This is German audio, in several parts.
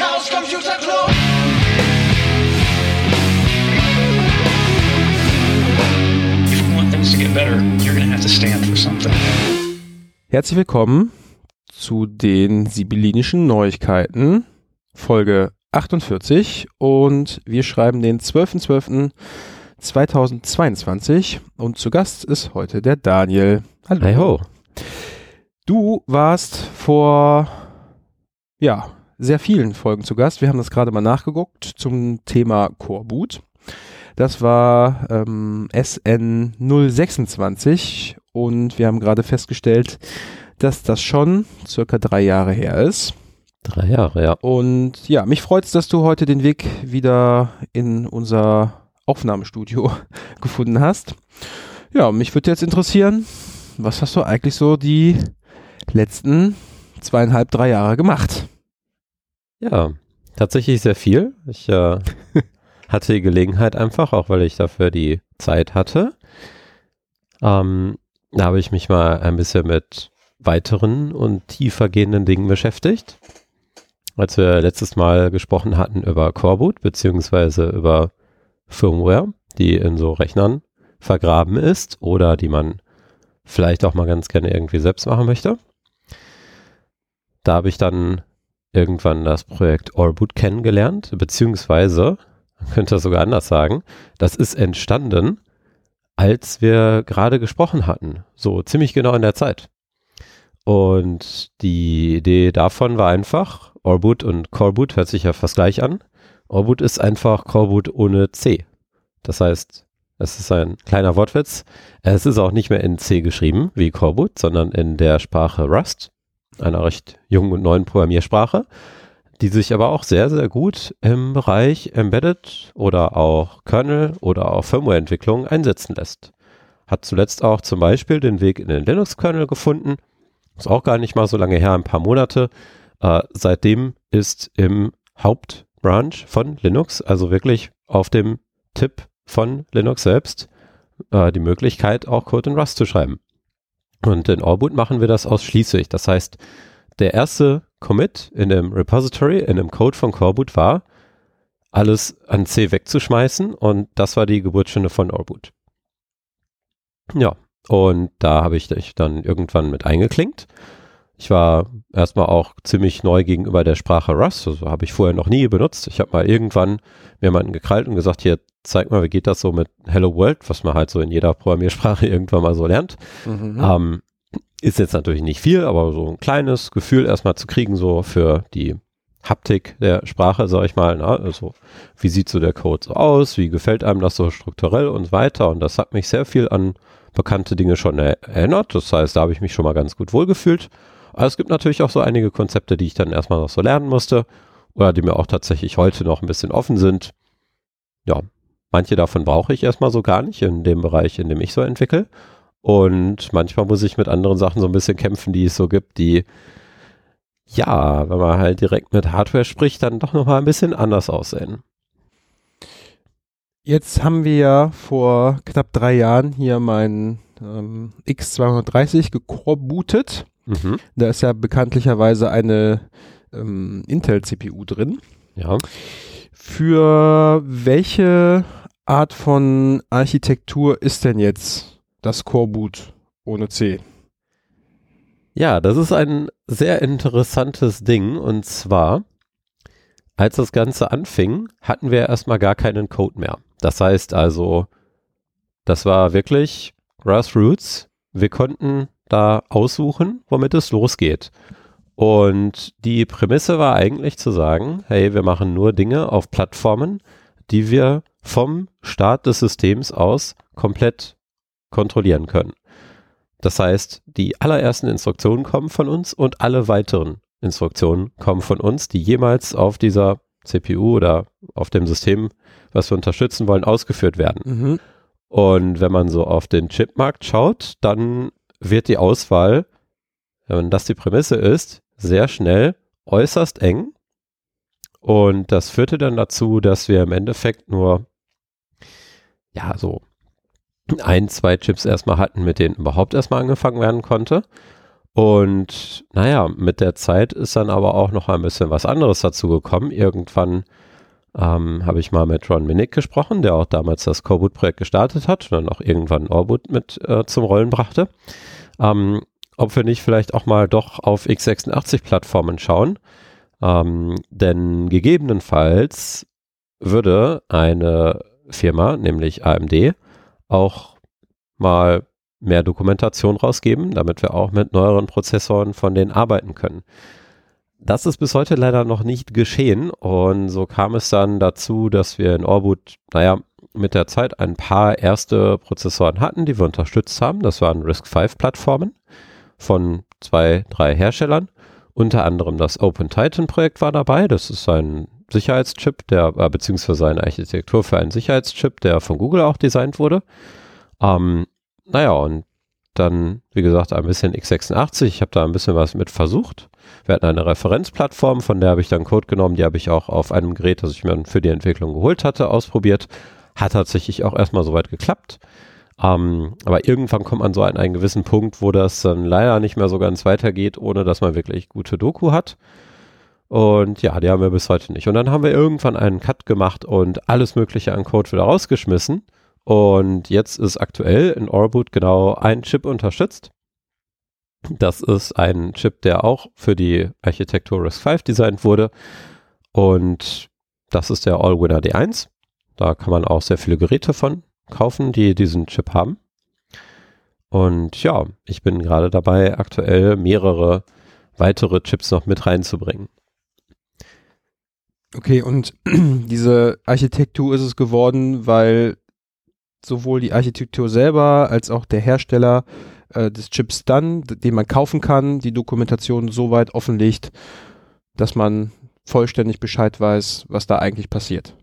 Chaos Computer Club. If you want things to get better, you're going to have to stand for something. Herzlich willkommen zu den Sibyllinischen Neuigkeiten, Folge 48 und wir schreiben den 12.12.2022 und zu Gast ist heute der Daniel. Hallo. Hi ho. Du warst vor, ja, sehr vielen Folgen zu Gast. Wir haben das gerade mal nachgeguckt zum Thema Core Boot. Das war ähm, SN 026 und wir haben gerade festgestellt, dass das schon circa drei Jahre her ist. Drei Jahre, ja. Und ja, mich freut es, dass du heute den Weg wieder in unser Aufnahmestudio gefunden hast. Ja, mich würde jetzt interessieren, was hast du eigentlich so die letzten zweieinhalb, drei Jahre gemacht? Ja, tatsächlich sehr viel. Ich äh, hatte die Gelegenheit einfach, auch weil ich dafür die Zeit hatte. Ähm, da habe ich mich mal ein bisschen mit weiteren und tiefer gehenden Dingen beschäftigt. Als wir letztes Mal gesprochen hatten über Coreboot beziehungsweise über Firmware, die in so Rechnern vergraben ist oder die man vielleicht auch mal ganz gerne irgendwie selbst machen möchte. Da habe ich dann irgendwann das Projekt Allboot kennengelernt, beziehungsweise, man könnte das sogar anders sagen, das ist entstanden, als wir gerade gesprochen hatten, so ziemlich genau in der Zeit. Und die Idee davon war einfach, Allboot und Coreboot hört sich ja fast gleich an. Allboot ist einfach Coreboot ohne C. Das heißt, es ist ein kleiner Wortwitz. Es ist auch nicht mehr in C geschrieben wie Coreboot, sondern in der Sprache Rust, einer recht jungen und neuen Programmiersprache, die sich aber auch sehr, sehr gut im Bereich Embedded oder auch Kernel oder auch Firmware-Entwicklung einsetzen lässt. Hat zuletzt auch zum Beispiel den Weg in den Linux-Kernel gefunden. Ist auch gar nicht mal so lange her, ein paar Monate. Äh, seitdem ist im Hauptbranch von Linux, also wirklich auf dem Tipp von Linux selbst, äh, die Möglichkeit, auch Code in Rust zu schreiben. Und in Allboot machen wir das ausschließlich. Das heißt, der erste Commit in dem Repository, in dem Code von Coreboot war, alles an C wegzuschmeißen und das war die Geburtsstunde von Allboot. Ja, und da habe ich dich dann irgendwann mit eingeklinkt. Ich war erstmal auch ziemlich neu gegenüber der Sprache Rust, also habe ich vorher noch nie benutzt. Ich habe mal irgendwann mir jemanden gekrallt und gesagt, hier, zeig mal, wie geht das so mit Hello World, was man halt so in jeder Programmiersprache irgendwann mal so lernt. Mhm. Ähm, ist jetzt natürlich nicht viel, aber so ein kleines Gefühl erstmal zu kriegen, so für die Haptik der Sprache, sag ich mal. Na, also, wie sieht so der Code so aus? Wie gefällt einem das so strukturell und so weiter? Und das hat mich sehr viel an bekannte Dinge schon er erinnert. Das heißt, da habe ich mich schon mal ganz gut wohlgefühlt. Aber es gibt natürlich auch so einige Konzepte, die ich dann erstmal noch so lernen musste oder die mir auch tatsächlich heute noch ein bisschen offen sind. Ja, manche davon brauche ich erstmal so gar nicht in dem Bereich, in dem ich so entwickle. Und manchmal muss ich mit anderen Sachen so ein bisschen kämpfen, die es so gibt, die ja, wenn man halt direkt mit Hardware spricht, dann doch nochmal ein bisschen anders aussehen. Jetzt haben wir ja vor knapp drei Jahren hier meinen ähm, X230 gekorbootet. Mhm. Da ist ja bekanntlicherweise eine ähm, Intel-CPU drin. Ja. Für welche Art von Architektur ist denn jetzt das Core-Boot ohne C? Ja, das ist ein sehr interessantes Ding und zwar, als das Ganze anfing, hatten wir erstmal gar keinen Code mehr. Das heißt also, das war wirklich Grassroots. Wir konnten da aussuchen, womit es losgeht. Und die Prämisse war eigentlich zu sagen, hey, wir machen nur Dinge auf Plattformen, die wir vom Start des Systems aus komplett kontrollieren können. Das heißt, die allerersten Instruktionen kommen von uns und alle weiteren Instruktionen kommen von uns, die jemals auf dieser CPU oder auf dem System, was wir unterstützen wollen, ausgeführt werden. Mhm. Und wenn man so auf den Chipmarkt schaut, dann wird die Auswahl, wenn das die Prämisse ist, sehr schnell äußerst eng. Und das führte dann dazu, dass wir im Endeffekt nur, ja, so ein, zwei Chips erstmal hatten, mit denen überhaupt erstmal angefangen werden konnte. Und naja, mit der Zeit ist dann aber auch noch ein bisschen was anderes dazu gekommen. Irgendwann ähm, habe ich mal mit Ron Minnick gesprochen, der auch damals das Coreboot-Projekt gestartet hat und dann auch irgendwann Orbit mit äh, zum Rollen brachte. Ähm, ob wir nicht vielleicht auch mal doch auf x86-Plattformen schauen. Ähm, denn gegebenenfalls würde eine Firma, nämlich AMD, auch mal mehr Dokumentation rausgeben, damit wir auch mit neueren Prozessoren von denen arbeiten können. Das ist bis heute leider noch nicht geschehen und so kam es dann dazu, dass wir in Orbut, naja, mit der Zeit ein paar erste Prozessoren hatten, die wir unterstützt haben. Das waren RISC-V-Plattformen von zwei, drei Herstellern. Unter anderem das Open Titan Projekt war dabei. Das ist ein Sicherheitschip, der, äh, beziehungsweise eine Architektur für einen Sicherheitschip, der von Google auch designt wurde. Ähm, naja, und dann, wie gesagt, ein bisschen x86. Ich habe da ein bisschen was mit versucht. Wir hatten eine Referenzplattform, von der habe ich dann Code genommen, die habe ich auch auf einem Gerät, das ich mir für die Entwicklung geholt hatte, ausprobiert. Hat tatsächlich auch erstmal soweit geklappt. Ähm, aber irgendwann kommt man so an einen gewissen Punkt, wo das dann leider nicht mehr so ganz weitergeht, ohne dass man wirklich gute Doku hat. Und ja, die haben wir bis heute nicht. Und dann haben wir irgendwann einen Cut gemacht und alles Mögliche an Code wieder rausgeschmissen. Und jetzt ist aktuell in Orbit genau ein Chip unterstützt. Das ist ein Chip, der auch für die Architektur RISC-V designt wurde. Und das ist der Allwinner D1. Da kann man auch sehr viele Geräte von kaufen, die diesen Chip haben. Und ja, ich bin gerade dabei, aktuell mehrere weitere Chips noch mit reinzubringen. Okay, und diese Architektur ist es geworden, weil sowohl die Architektur selber als auch der Hersteller äh, des Chips dann, den man kaufen kann, die Dokumentation so weit offenlegt, dass man vollständig Bescheid weiß, was da eigentlich passiert.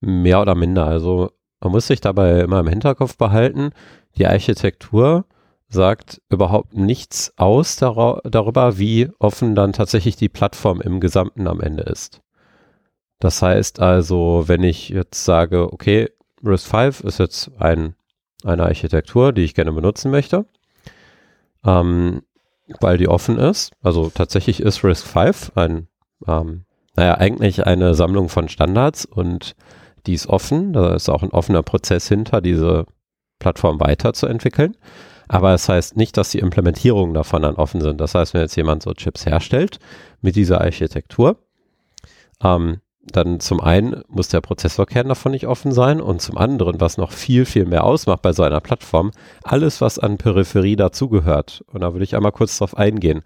Mehr oder minder. Also man muss sich dabei immer im Hinterkopf behalten, die Architektur sagt überhaupt nichts aus darüber, wie offen dann tatsächlich die Plattform im Gesamten am Ende ist. Das heißt also, wenn ich jetzt sage, okay, RISC-V ist jetzt ein, eine Architektur, die ich gerne benutzen möchte, ähm, weil die offen ist. Also tatsächlich ist RISC-V ein, ähm, naja, eigentlich eine Sammlung von Standards und die ist offen. Da ist auch ein offener Prozess hinter, diese Plattform weiterzuentwickeln. Aber es das heißt nicht, dass die Implementierungen davon dann offen sind. Das heißt, wenn jetzt jemand so Chips herstellt mit dieser Architektur, ähm, dann zum einen muss der Prozessorkern davon nicht offen sein und zum anderen, was noch viel, viel mehr ausmacht bei so einer Plattform, alles, was an Peripherie dazugehört. Und da würde ich einmal kurz drauf eingehen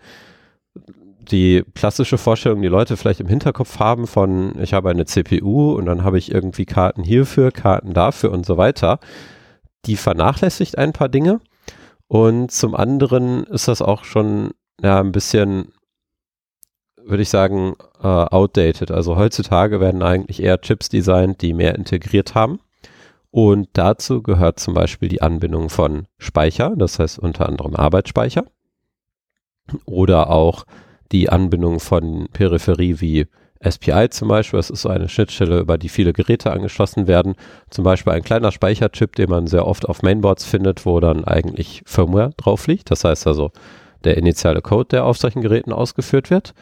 die klassische Vorstellung, die Leute vielleicht im Hinterkopf haben von, ich habe eine CPU und dann habe ich irgendwie Karten hierfür, Karten dafür und so weiter, die vernachlässigt ein paar Dinge. Und zum anderen ist das auch schon ja, ein bisschen, würde ich sagen, uh, outdated. Also heutzutage werden eigentlich eher Chips designt, die mehr integriert haben. Und dazu gehört zum Beispiel die Anbindung von Speicher, das heißt unter anderem Arbeitsspeicher. Oder auch die Anbindung von Peripherie wie SPI zum Beispiel, das ist so eine Schnittstelle, über die viele Geräte angeschlossen werden. Zum Beispiel ein kleiner Speicherchip, den man sehr oft auf Mainboards findet, wo dann eigentlich Firmware drauf liegt. Das heißt also der initiale Code, der auf solchen Geräten ausgeführt wird.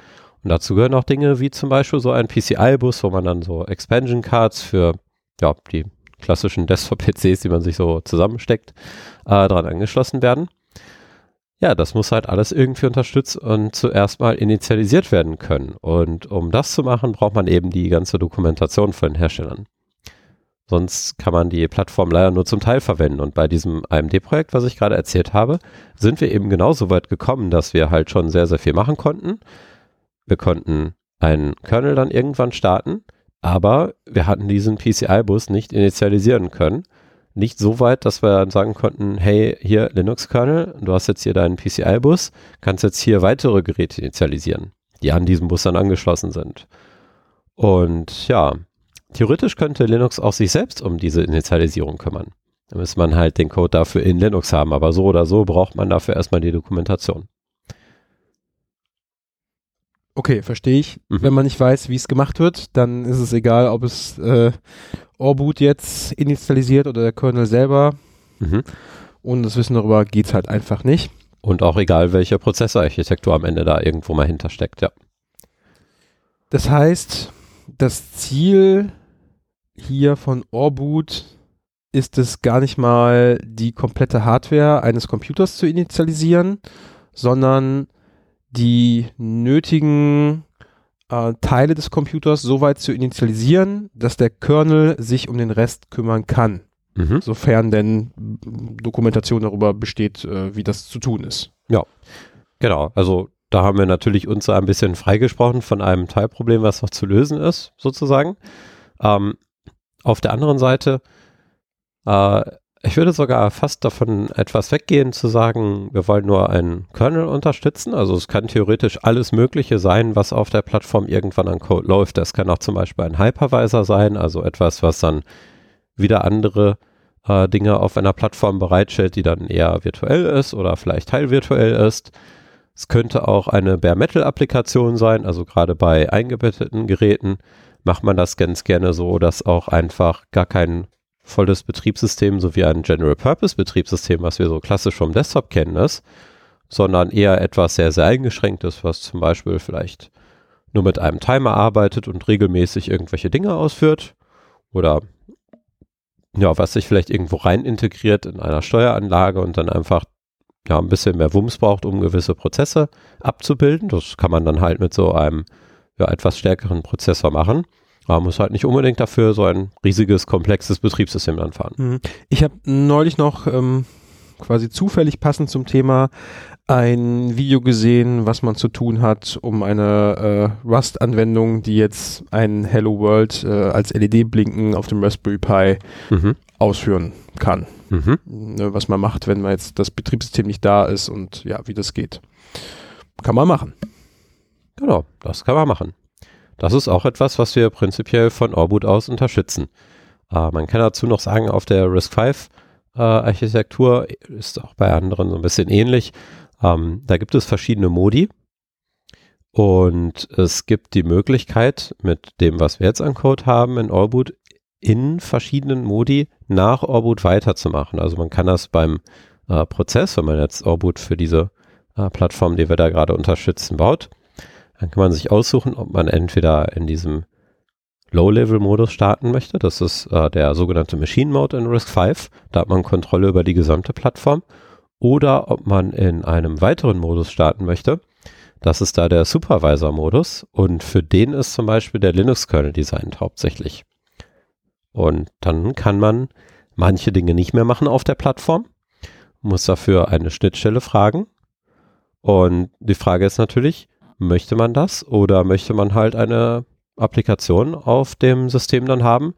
Und dazu gehören auch Dinge wie zum Beispiel so ein PCI-Bus, wo man dann so Expansion Cards für ja, die klassischen Desktop-PCs, die man sich so zusammensteckt, äh, dran angeschlossen werden ja, das muss halt alles irgendwie unterstützt und zuerst mal initialisiert werden können. Und um das zu machen, braucht man eben die ganze Dokumentation von den Herstellern. Sonst kann man die Plattform leider nur zum Teil verwenden. Und bei diesem AMD-Projekt, was ich gerade erzählt habe, sind wir eben genauso weit gekommen, dass wir halt schon sehr, sehr viel machen konnten. Wir konnten einen Kernel dann irgendwann starten, aber wir hatten diesen PCI-Bus nicht initialisieren können nicht so weit, dass wir dann sagen konnten, hey, hier Linux-Kernel, du hast jetzt hier deinen PCI-Bus, kannst jetzt hier weitere Geräte initialisieren, die an diesem Bus dann angeschlossen sind. Und ja, theoretisch könnte Linux auch sich selbst um diese Initialisierung kümmern. Da müsste man halt den Code dafür in Linux haben, aber so oder so braucht man dafür erstmal die Dokumentation. Okay, verstehe ich. Mhm. Wenn man nicht weiß, wie es gemacht wird, dann ist es egal, ob es äh, Orboot jetzt initialisiert oder der Kernel selber. Mhm. Und das Wissen darüber geht es halt einfach nicht. Und auch egal, welche Prozessorarchitektur am Ende da irgendwo mal hintersteckt, ja. Das heißt, das Ziel hier von Orbut ist es gar nicht mal die komplette Hardware eines Computers zu initialisieren, sondern die nötigen äh, Teile des Computers so weit zu initialisieren, dass der Kernel sich um den Rest kümmern kann, Mhm. sofern denn Dokumentation darüber besteht, äh, wie das zu tun ist. Genau, also da haben wir natürlich uns ein bisschen freigesprochen von einem Teilproblem, was noch zu lösen ist, sozusagen. Ähm, auf der anderen Seite, äh, ich würde sogar fast davon etwas weggehen zu sagen, wir wollen nur einen Kernel unterstützen. Also es kann theoretisch alles Mögliche sein, was auf der Plattform irgendwann an Code läuft. Das kann auch zum Beispiel ein Hypervisor sein, also etwas, was dann wieder andere äh, Dinge auf einer Plattform bereitstellt, die dann eher virtuell ist oder vielleicht teilvirtuell ist. Es könnte auch eine Bare Metal Applikation sein, also gerade bei eingebetteten Geräten macht man das ganz gerne so, dass auch einfach gar kein volles Betriebssystem, so wie ein General Purpose Betriebssystem, was wir so klassisch vom Desktop kennen, ist, sondern eher etwas sehr, sehr eingeschränktes, was zum Beispiel vielleicht nur mit einem Timer arbeitet und regelmäßig irgendwelche Dinge ausführt oder ja, was sich vielleicht irgendwo rein integriert in einer Steueranlage und dann einfach ja, ein bisschen mehr Wumms braucht, um gewisse Prozesse abzubilden. Das kann man dann halt mit so einem ja, etwas stärkeren Prozessor machen. Man muss halt nicht unbedingt dafür so ein riesiges, komplexes Betriebssystem anfahren. Mhm. Ich habe neulich noch ähm, quasi zufällig passend zum Thema ein Video gesehen, was man zu tun hat, um eine äh, Rust-Anwendung, die jetzt ein Hello World äh, als LED-Blinken auf dem Raspberry Pi Mhm. ausführen kann. Mhm. Ne, was man macht, wenn man jetzt das Betriebssystem nicht da ist und ja, wie das geht. Kann man machen. Genau, das kann man machen. Das ist auch etwas, was wir prinzipiell von Orbut aus unterstützen. Äh, man kann dazu noch sagen, auf der RISC-V äh, ist auch bei anderen so ein bisschen ähnlich. Ähm, da gibt es verschiedene Modi und es gibt die Möglichkeit, mit dem, was wir jetzt an Code haben in Orbut, in verschiedenen Modi nach Orbut weiterzumachen. Also man kann das beim äh, Prozess, wenn man jetzt Orbut für diese äh, Plattform, die wir da gerade unterstützen, baut, dann kann man sich aussuchen, ob man entweder in diesem Low-Level-Modus starten möchte. Das ist äh, der sogenannte Machine Mode in RISC-V. Da hat man Kontrolle über die gesamte Plattform. Oder ob man in einem weiteren Modus starten möchte. Das ist da der Supervisor-Modus. Und für den ist zum Beispiel der Linux-Kernel designt hauptsächlich. Und dann kann man manche Dinge nicht mehr machen auf der Plattform, muss dafür eine Schnittstelle fragen. Und die Frage ist natürlich, möchte man das oder möchte man halt eine Applikation auf dem System dann haben,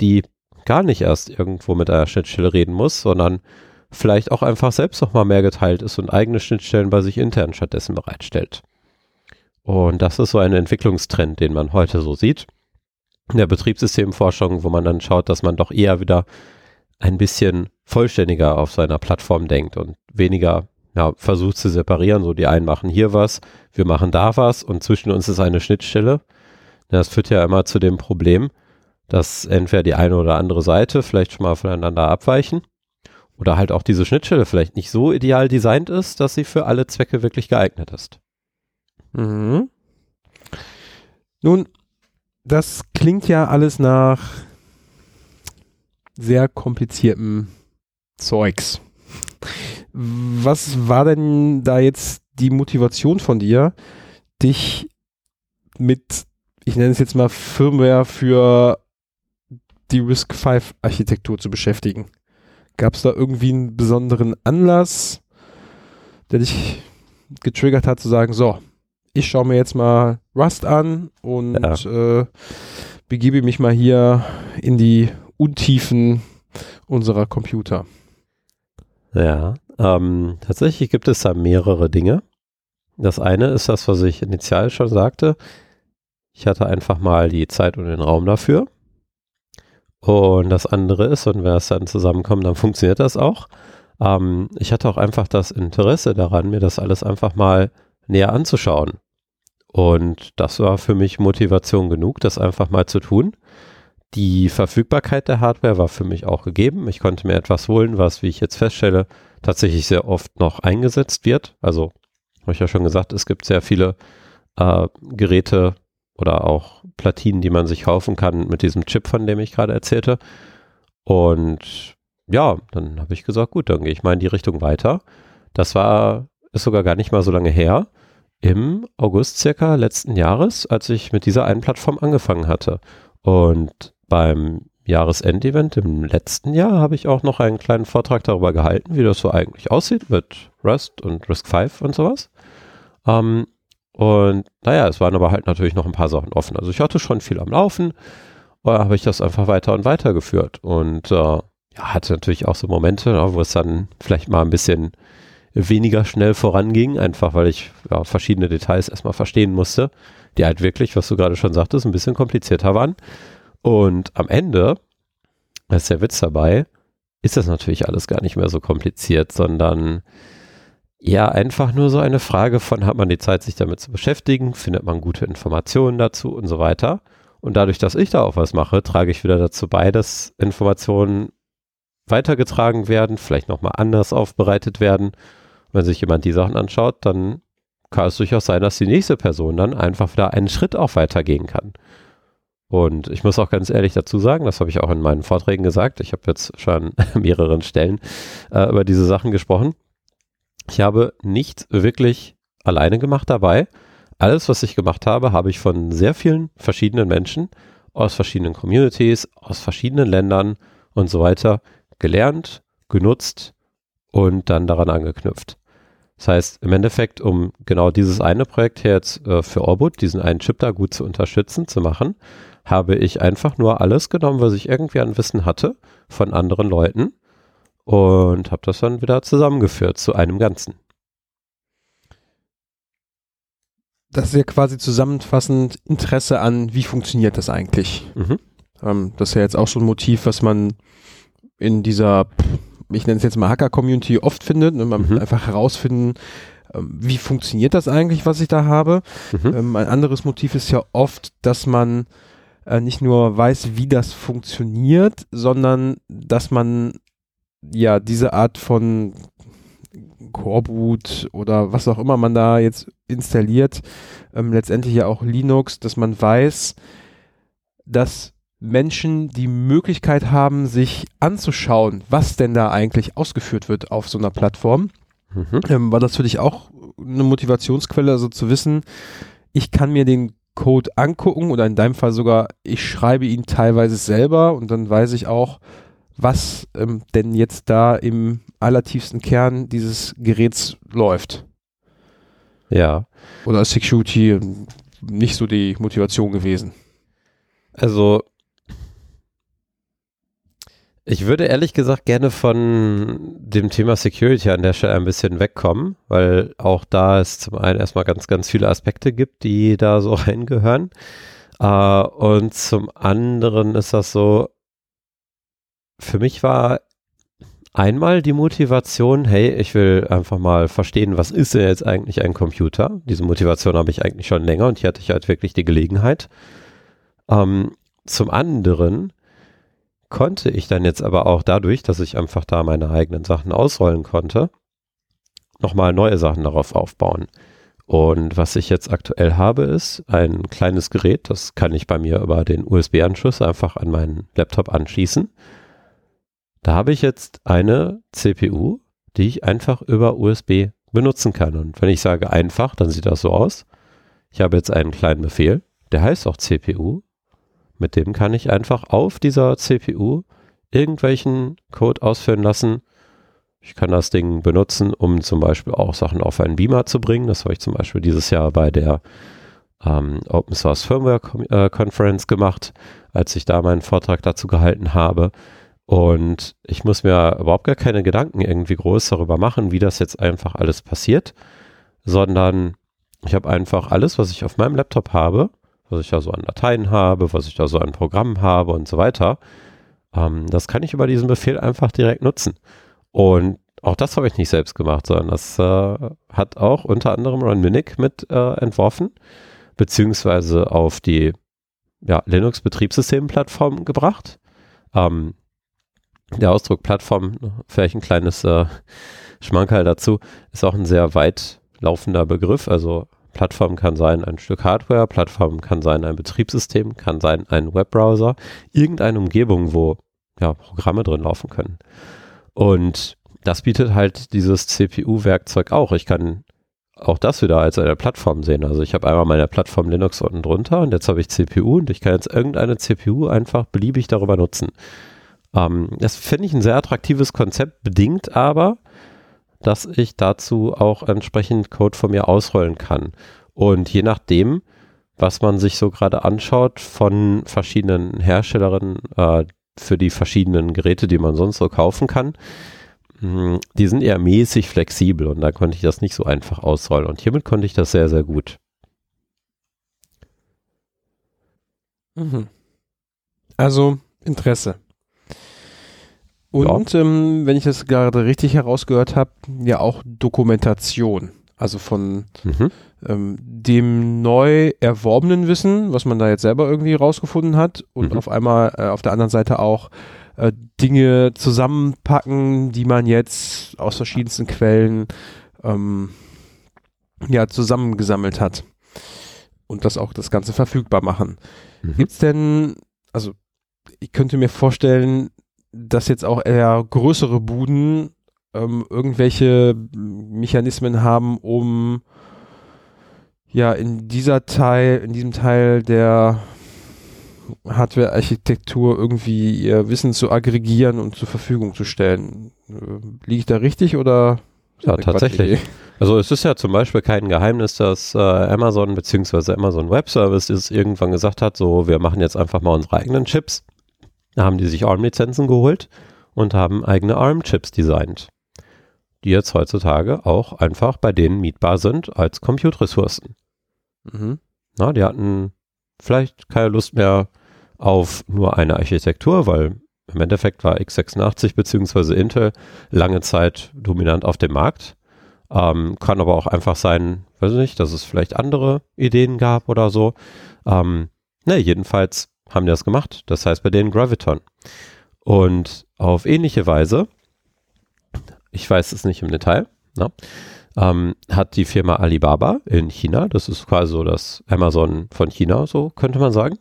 die gar nicht erst irgendwo mit einer Schnittstelle reden muss, sondern vielleicht auch einfach selbst noch mal mehr geteilt ist und eigene Schnittstellen bei sich intern stattdessen bereitstellt. Und das ist so ein Entwicklungstrend, den man heute so sieht in der Betriebssystemforschung, wo man dann schaut, dass man doch eher wieder ein bisschen vollständiger auf seiner Plattform denkt und weniger ja, versucht zu separieren. So die einen machen hier was, wir machen da was und zwischen uns ist eine Schnittstelle. Das führt ja immer zu dem Problem, dass entweder die eine oder andere Seite vielleicht schon mal voneinander abweichen oder halt auch diese Schnittstelle vielleicht nicht so ideal designt ist, dass sie für alle Zwecke wirklich geeignet ist. Mhm. Nun, das klingt ja alles nach sehr kompliziertem Zeugs. Was war denn da jetzt die Motivation von dir, dich mit, ich nenne es jetzt mal Firmware für die RISC-V-Architektur zu beschäftigen? Gab es da irgendwie einen besonderen Anlass, der dich getriggert hat zu sagen, so, ich schaue mir jetzt mal Rust an und äh, begebe mich mal hier in die Untiefen unserer Computer. Ja, ähm, tatsächlich gibt es da mehrere Dinge. Das eine ist das, was ich initial schon sagte. Ich hatte einfach mal die Zeit und den Raum dafür. Und das andere ist, und wenn es dann zusammenkommt, dann funktioniert das auch. Ähm, ich hatte auch einfach das Interesse daran, mir das alles einfach mal näher anzuschauen. Und das war für mich Motivation genug, das einfach mal zu tun. Die Verfügbarkeit der Hardware war für mich auch gegeben. Ich konnte mir etwas holen, was, wie ich jetzt feststelle, tatsächlich sehr oft noch eingesetzt wird. Also, habe ich ja schon gesagt, es gibt sehr viele äh, Geräte oder auch Platinen, die man sich kaufen kann mit diesem Chip, von dem ich gerade erzählte. Und ja, dann habe ich gesagt, gut, dann gehe ich mal in die Richtung weiter. Das war, ist sogar gar nicht mal so lange her, im August circa letzten Jahres, als ich mit dieser einen Plattform angefangen hatte. Und beim Jahresendevent im letzten Jahr habe ich auch noch einen kleinen Vortrag darüber gehalten, wie das so eigentlich aussieht mit Rust und Risk 5 und sowas. Ähm, und naja, es waren aber halt natürlich noch ein paar Sachen offen. Also ich hatte schon viel am Laufen, da habe ich das einfach weiter und weiter geführt. Und äh, ja, hatte natürlich auch so Momente, ne, wo es dann vielleicht mal ein bisschen weniger schnell voranging, einfach weil ich ja, verschiedene Details erstmal verstehen musste, die halt wirklich, was du gerade schon sagtest, ein bisschen komplizierter waren. Und am Ende, da ist der Witz dabei, ist das natürlich alles gar nicht mehr so kompliziert, sondern ja, einfach nur so eine Frage von, hat man die Zeit, sich damit zu beschäftigen, findet man gute Informationen dazu und so weiter. Und dadurch, dass ich da auch was mache, trage ich wieder dazu bei, dass Informationen weitergetragen werden, vielleicht nochmal anders aufbereitet werden. Wenn sich jemand die Sachen anschaut, dann kann es durchaus sein, dass die nächste Person dann einfach wieder einen Schritt auch weitergehen kann. Und ich muss auch ganz ehrlich dazu sagen, das habe ich auch in meinen Vorträgen gesagt, ich habe jetzt schon an mehreren Stellen äh, über diese Sachen gesprochen. Ich habe nichts wirklich alleine gemacht dabei. Alles, was ich gemacht habe, habe ich von sehr vielen verschiedenen Menschen aus verschiedenen Communities, aus verschiedenen Ländern und so weiter gelernt, genutzt und dann daran angeknüpft. Das heißt, im Endeffekt, um genau dieses eine Projekt jetzt äh, für Orbit, diesen einen Chip da gut zu unterstützen, zu machen, habe ich einfach nur alles genommen, was ich irgendwie an Wissen hatte von anderen Leuten und habe das dann wieder zusammengeführt zu einem Ganzen. Das ist ja quasi zusammenfassend Interesse an, wie funktioniert das eigentlich. Mhm. Ähm, das ist ja jetzt auch so ein Motiv, was man in dieser, ich nenne es jetzt mal Hacker-Community oft findet. Ne? Man mhm. einfach herausfinden, ähm, wie funktioniert das eigentlich, was ich da habe. Mhm. Ähm, ein anderes Motiv ist ja oft, dass man äh, nicht nur weiß, wie das funktioniert, sondern dass man ja diese Art von Coreboot oder was auch immer man da jetzt installiert, ähm, letztendlich ja auch Linux, dass man weiß, dass Menschen die Möglichkeit haben, sich anzuschauen, was denn da eigentlich ausgeführt wird auf so einer Plattform. Mhm. Ähm, war das für dich auch eine Motivationsquelle, also zu wissen, ich kann mir den Code angucken oder in deinem Fall sogar, ich schreibe ihn teilweise selber und dann weiß ich auch, was ähm, denn jetzt da im allertiefsten Kern dieses Geräts läuft. Ja. Oder ist Security nicht so die Motivation gewesen? Also, ich würde ehrlich gesagt gerne von dem Thema Security an der Stelle ein bisschen wegkommen, weil auch da es zum einen erstmal ganz, ganz viele Aspekte gibt, die da so reingehören. Uh, und zum anderen ist das so, für mich war einmal die Motivation, hey, ich will einfach mal verstehen, was ist denn jetzt eigentlich ein Computer? Diese Motivation habe ich eigentlich schon länger und hier hatte ich halt wirklich die Gelegenheit. Ähm, zum anderen konnte ich dann jetzt aber auch dadurch, dass ich einfach da meine eigenen Sachen ausrollen konnte, nochmal neue Sachen darauf aufbauen. Und was ich jetzt aktuell habe, ist ein kleines Gerät, das kann ich bei mir über den USB-Anschluss einfach an meinen Laptop anschließen. Da habe ich jetzt eine CPU, die ich einfach über USB benutzen kann. Und wenn ich sage einfach, dann sieht das so aus. Ich habe jetzt einen kleinen Befehl, der heißt auch CPU. Mit dem kann ich einfach auf dieser CPU irgendwelchen Code ausführen lassen. Ich kann das Ding benutzen, um zum Beispiel auch Sachen auf einen Beamer zu bringen. Das habe ich zum Beispiel dieses Jahr bei der ähm, Open Source Firmware äh, Conference gemacht, als ich da meinen Vortrag dazu gehalten habe. Und ich muss mir überhaupt gar keine Gedanken irgendwie groß darüber machen, wie das jetzt einfach alles passiert, sondern ich habe einfach alles, was ich auf meinem Laptop habe, was ich da so an Dateien habe, was ich da so an Programmen habe und so weiter, ähm, das kann ich über diesen Befehl einfach direkt nutzen. Und auch das habe ich nicht selbst gemacht, sondern das äh, hat auch unter anderem Ron Minnick mit äh, entworfen, beziehungsweise auf die ja, Linux-Betriebssystem-Plattform gebracht. Ähm, der Ausdruck Plattform, vielleicht ein kleines äh, Schmankerl dazu, ist auch ein sehr weit laufender Begriff. Also Plattform kann sein ein Stück Hardware, Plattform kann sein ein Betriebssystem, kann sein ein Webbrowser, irgendeine Umgebung, wo ja, Programme drin laufen können. Und das bietet halt dieses CPU-Werkzeug auch. Ich kann auch das wieder als eine Plattform sehen. Also ich habe einmal meine Plattform Linux unten drunter und jetzt habe ich CPU und ich kann jetzt irgendeine CPU einfach beliebig darüber nutzen. Ähm, das finde ich ein sehr attraktives Konzept, bedingt aber, dass ich dazu auch entsprechend Code von mir ausrollen kann. Und je nachdem, was man sich so gerade anschaut von verschiedenen Herstellerinnen äh, für die verschiedenen Geräte, die man sonst so kaufen kann, mh, die sind eher mäßig flexibel und da konnte ich das nicht so einfach ausrollen. Und hiermit konnte ich das sehr, sehr gut. Mhm. Also Interesse. Und ja. ähm, wenn ich das gerade richtig herausgehört habe, ja auch Dokumentation. Also von mhm. ähm, dem neu erworbenen Wissen, was man da jetzt selber irgendwie rausgefunden hat und mhm. auf einmal äh, auf der anderen Seite auch äh, Dinge zusammenpacken, die man jetzt aus verschiedensten Quellen ähm, ja zusammengesammelt hat und das auch das Ganze verfügbar machen. Mhm. Gibt es denn, also ich könnte mir vorstellen, dass jetzt auch eher größere Buden ähm, irgendwelche Mechanismen haben, um ja in dieser Teil, in diesem Teil der Hardware-Architektur irgendwie ihr Wissen zu aggregieren und zur Verfügung zu stellen. Äh, liege ich da richtig oder? Ja, tatsächlich. Also es ist ja zum Beispiel kein Geheimnis, dass äh, Amazon bzw. Amazon Web Services irgendwann gesagt hat, so wir machen jetzt einfach mal unsere eigenen Chips da haben die sich ARM-Lizenzen geholt und haben eigene ARM-Chips designt, die jetzt heutzutage auch einfach bei denen mietbar sind als Compute-Ressourcen. Mhm. Na, die hatten vielleicht keine Lust mehr auf nur eine Architektur, weil im Endeffekt war x86 bzw. Intel lange Zeit dominant auf dem Markt. Ähm, kann aber auch einfach sein, weiß ich nicht, dass es vielleicht andere Ideen gab oder so. Ähm, ne, jedenfalls haben die das gemacht. Das heißt bei denen Graviton. Und auf ähnliche Weise, ich weiß es nicht im Detail, ne, ähm, hat die Firma Alibaba in China, das ist quasi so das Amazon von China, so könnte man sagen,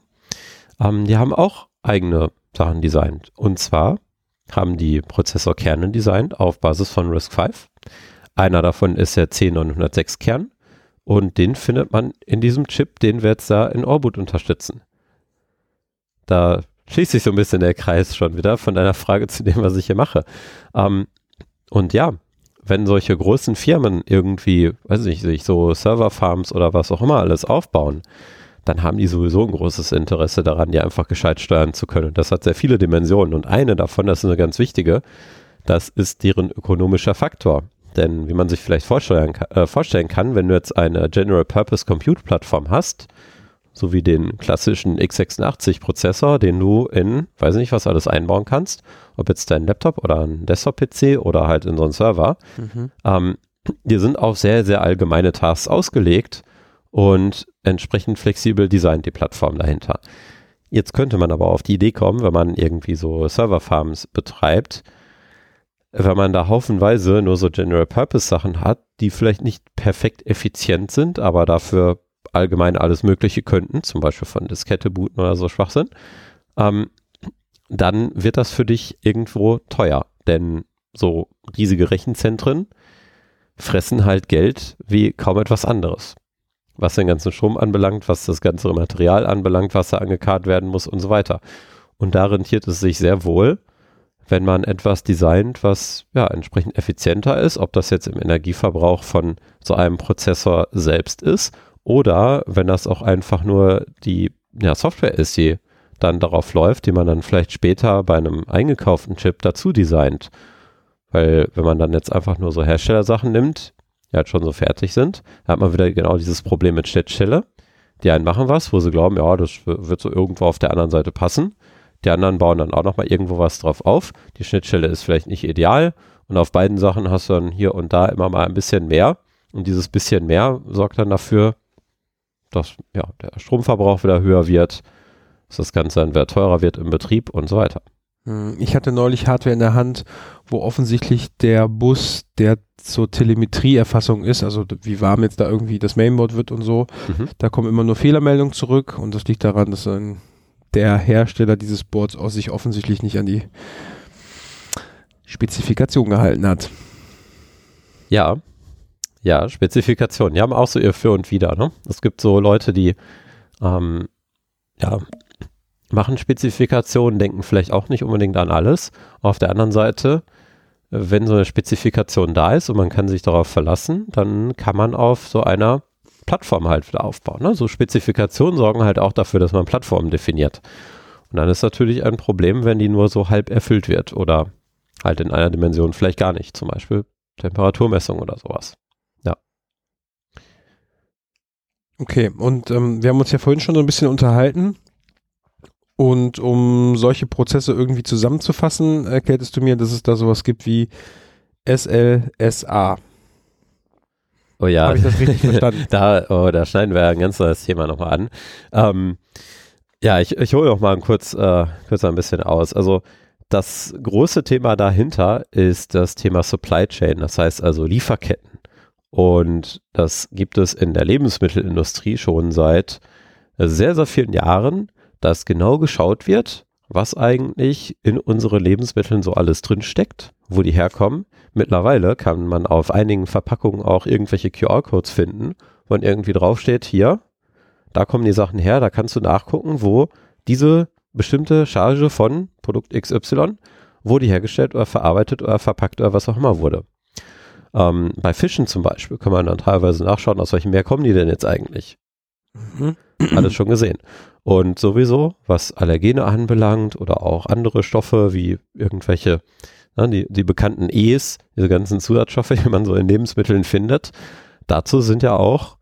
ähm, die haben auch eigene Sachen designt. Und zwar haben die Prozessorkerne designt auf Basis von RISC-V. Einer davon ist der C906-Kern und den findet man in diesem Chip, den wir jetzt da in Orbit unterstützen da schließt sich so ein bisschen der Kreis schon wieder von deiner Frage zu dem, was ich hier mache. Ähm, und ja, wenn solche großen Firmen irgendwie, weiß ich nicht, so Serverfarms oder was auch immer alles aufbauen, dann haben die sowieso ein großes Interesse daran, die einfach gescheit steuern zu können. Das hat sehr viele Dimensionen und eine davon, das ist eine ganz wichtige, das ist deren ökonomischer Faktor. Denn wie man sich vielleicht vorstellen, äh, vorstellen kann, wenn du jetzt eine General Purpose Compute Plattform hast, sowie den klassischen x86-Prozessor, den du in, weiß nicht, was alles einbauen kannst, ob jetzt dein Laptop oder ein Desktop-PC oder halt in so einen Server. Mhm. Ähm, die sind auf sehr, sehr allgemeine Tasks ausgelegt und entsprechend flexibel designt die Plattform dahinter. Jetzt könnte man aber auf die Idee kommen, wenn man irgendwie so Serverfarms betreibt, wenn man da haufenweise nur so General Purpose Sachen hat, die vielleicht nicht perfekt effizient sind, aber dafür allgemein alles Mögliche könnten, zum Beispiel von Diskette booten oder so Schwachsinn, ähm, dann wird das für dich irgendwo teuer. Denn so riesige Rechenzentren fressen halt Geld wie kaum etwas anderes. Was den ganzen Strom anbelangt, was das ganze Material anbelangt, was da angekarrt werden muss und so weiter. Und da rentiert es sich sehr wohl, wenn man etwas designt, was ja entsprechend effizienter ist, ob das jetzt im Energieverbrauch von so einem Prozessor selbst ist oder wenn das auch einfach nur die ja, Software ist, die dann darauf läuft, die man dann vielleicht später bei einem eingekauften Chip dazu designt. Weil wenn man dann jetzt einfach nur so Herstellersachen nimmt, die halt schon so fertig sind, dann hat man wieder genau dieses Problem mit Schnittstelle. Die einen machen was, wo sie glauben, ja, das wird so irgendwo auf der anderen Seite passen. Die anderen bauen dann auch nochmal irgendwo was drauf auf. Die Schnittstelle ist vielleicht nicht ideal und auf beiden Sachen hast du dann hier und da immer mal ein bisschen mehr. Und dieses bisschen mehr sorgt dann dafür, dass ja, der Stromverbrauch wieder höher wird, dass das Ganze dann wieder teurer wird im Betrieb und so weiter. Hm, Ich hatte neulich Hardware in der Hand, wo offensichtlich der Bus, der zur Telemetrieerfassung ist, also wie warm jetzt da irgendwie das Mainboard wird und so, Mhm. da kommen immer nur Fehlermeldungen zurück und das liegt daran, dass ein, der Hersteller dieses Boards auch sich offensichtlich nicht an die Spezifikation gehalten hat. Ja, ja, Spezifikationen. Die haben auch so ihr Für und Wider. Ne? Es gibt so Leute, die ähm, ja, machen Spezifikationen, denken vielleicht auch nicht unbedingt an alles. Auf der anderen Seite, wenn so eine Spezifikation da ist und man kann sich darauf verlassen, dann kann man auf so einer Plattform halt wieder aufbauen. Ne? So Spezifikationen sorgen halt auch dafür, dass man Plattformen definiert. Und dann ist natürlich ein Problem, wenn die nur so halb erfüllt wird oder halt in einer Dimension vielleicht gar nicht. Zum Beispiel Temperaturmessung oder sowas. Okay, und ähm, wir haben uns ja vorhin schon so ein bisschen unterhalten. Und um solche Prozesse irgendwie zusammenzufassen, erklärtest du mir, dass es da sowas gibt wie SLSA. Oh ja. Habe ich das richtig verstanden? Da, oh, da schneiden wir ein ganz neues Thema nochmal an. Ähm, ja, ich, ich hole noch mal kurz, äh, kurz ein bisschen aus. Also das große Thema dahinter ist das Thema Supply Chain, das heißt also Lieferketten. Und das gibt es in der Lebensmittelindustrie schon seit sehr, sehr vielen Jahren, dass genau geschaut wird, was eigentlich in unseren Lebensmitteln so alles drin steckt, wo die herkommen. Mittlerweile kann man auf einigen Verpackungen auch irgendwelche QR-Codes finden, wo dann irgendwie draufsteht, hier, da kommen die Sachen her, da kannst du nachgucken, wo diese bestimmte Charge von Produkt XY, wo die hergestellt oder verarbeitet oder verpackt oder was auch immer wurde. Ähm, bei Fischen zum Beispiel kann man dann teilweise nachschauen, aus welchem Meer kommen die denn jetzt eigentlich. Mhm. Alles schon gesehen. Und sowieso, was Allergene anbelangt oder auch andere Stoffe wie irgendwelche, na, die, die bekannten E's, diese ganzen Zusatzstoffe, die man so in Lebensmitteln findet, dazu sind ja auch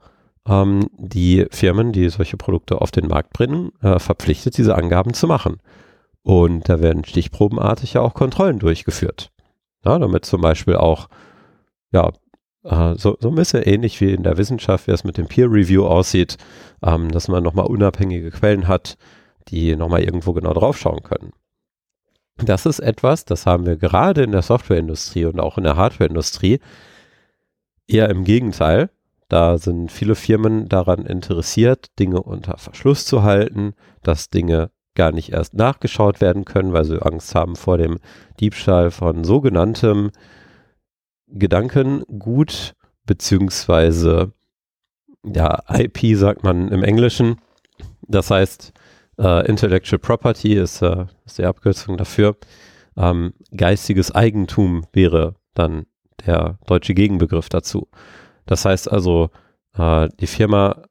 ähm, die Firmen, die solche Produkte auf den Markt bringen, äh, verpflichtet, diese Angaben zu machen. Und da werden stichprobenartig ja auch Kontrollen durchgeführt. Ja, damit zum Beispiel auch, ja, äh, so, so ein bisschen ähnlich wie in der Wissenschaft, wie es mit dem Peer Review aussieht, ähm, dass man nochmal unabhängige Quellen hat, die nochmal irgendwo genau draufschauen können. Das ist etwas, das haben wir gerade in der Softwareindustrie und auch in der Hardwareindustrie eher im Gegenteil. Da sind viele Firmen daran interessiert, Dinge unter Verschluss zu halten, dass Dinge gar nicht erst nachgeschaut werden können, weil sie Angst haben vor dem Diebstahl von sogenanntem Gedankengut, beziehungsweise ja, IP sagt man im Englischen. Das heißt, äh, Intellectual Property ist, äh, ist die Abkürzung dafür. Ähm, geistiges Eigentum wäre dann der deutsche Gegenbegriff dazu. Das heißt also, äh, die Firma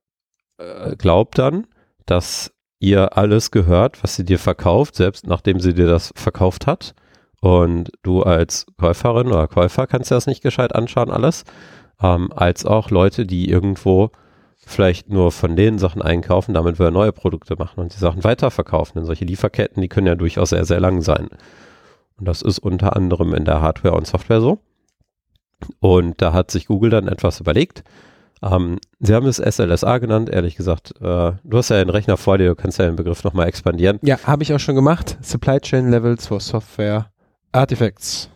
äh, glaubt dann, dass ihr alles gehört, was sie dir verkauft, selbst nachdem sie dir das verkauft hat. Und du als Käuferin oder Käufer kannst dir das nicht gescheit anschauen, alles. Ähm, als auch Leute, die irgendwo vielleicht nur von den Sachen einkaufen, damit wir neue Produkte machen und die Sachen weiterverkaufen. Denn solche Lieferketten, die können ja durchaus sehr, sehr lang sein. Und das ist unter anderem in der Hardware und Software so. Und da hat sich Google dann etwas überlegt. Ähm, sie haben es SLSA genannt, ehrlich gesagt. Äh, du hast ja einen Rechner vor dir, du kannst ja den Begriff nochmal expandieren. Ja, habe ich auch schon gemacht. Supply Chain Levels for Software Artifacts.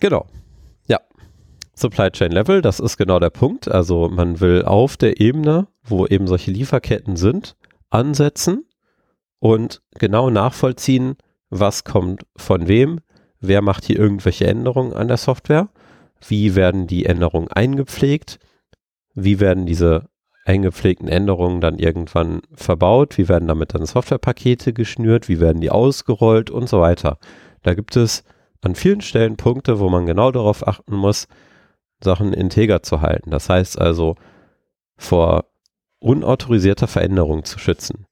Genau. Ja. Supply Chain Level, das ist genau der Punkt. Also man will auf der Ebene, wo eben solche Lieferketten sind, ansetzen und genau nachvollziehen, was kommt von wem, wer macht hier irgendwelche Änderungen an der Software, wie werden die Änderungen eingepflegt, wie werden diese eingepflegten Änderungen dann irgendwann verbaut, wie werden damit dann Softwarepakete geschnürt, wie werden die ausgerollt und so weiter. Da gibt es an vielen Stellen Punkte, wo man genau darauf achten muss, Sachen integer zu halten. Das heißt also, vor unautorisierter Veränderung zu schützen.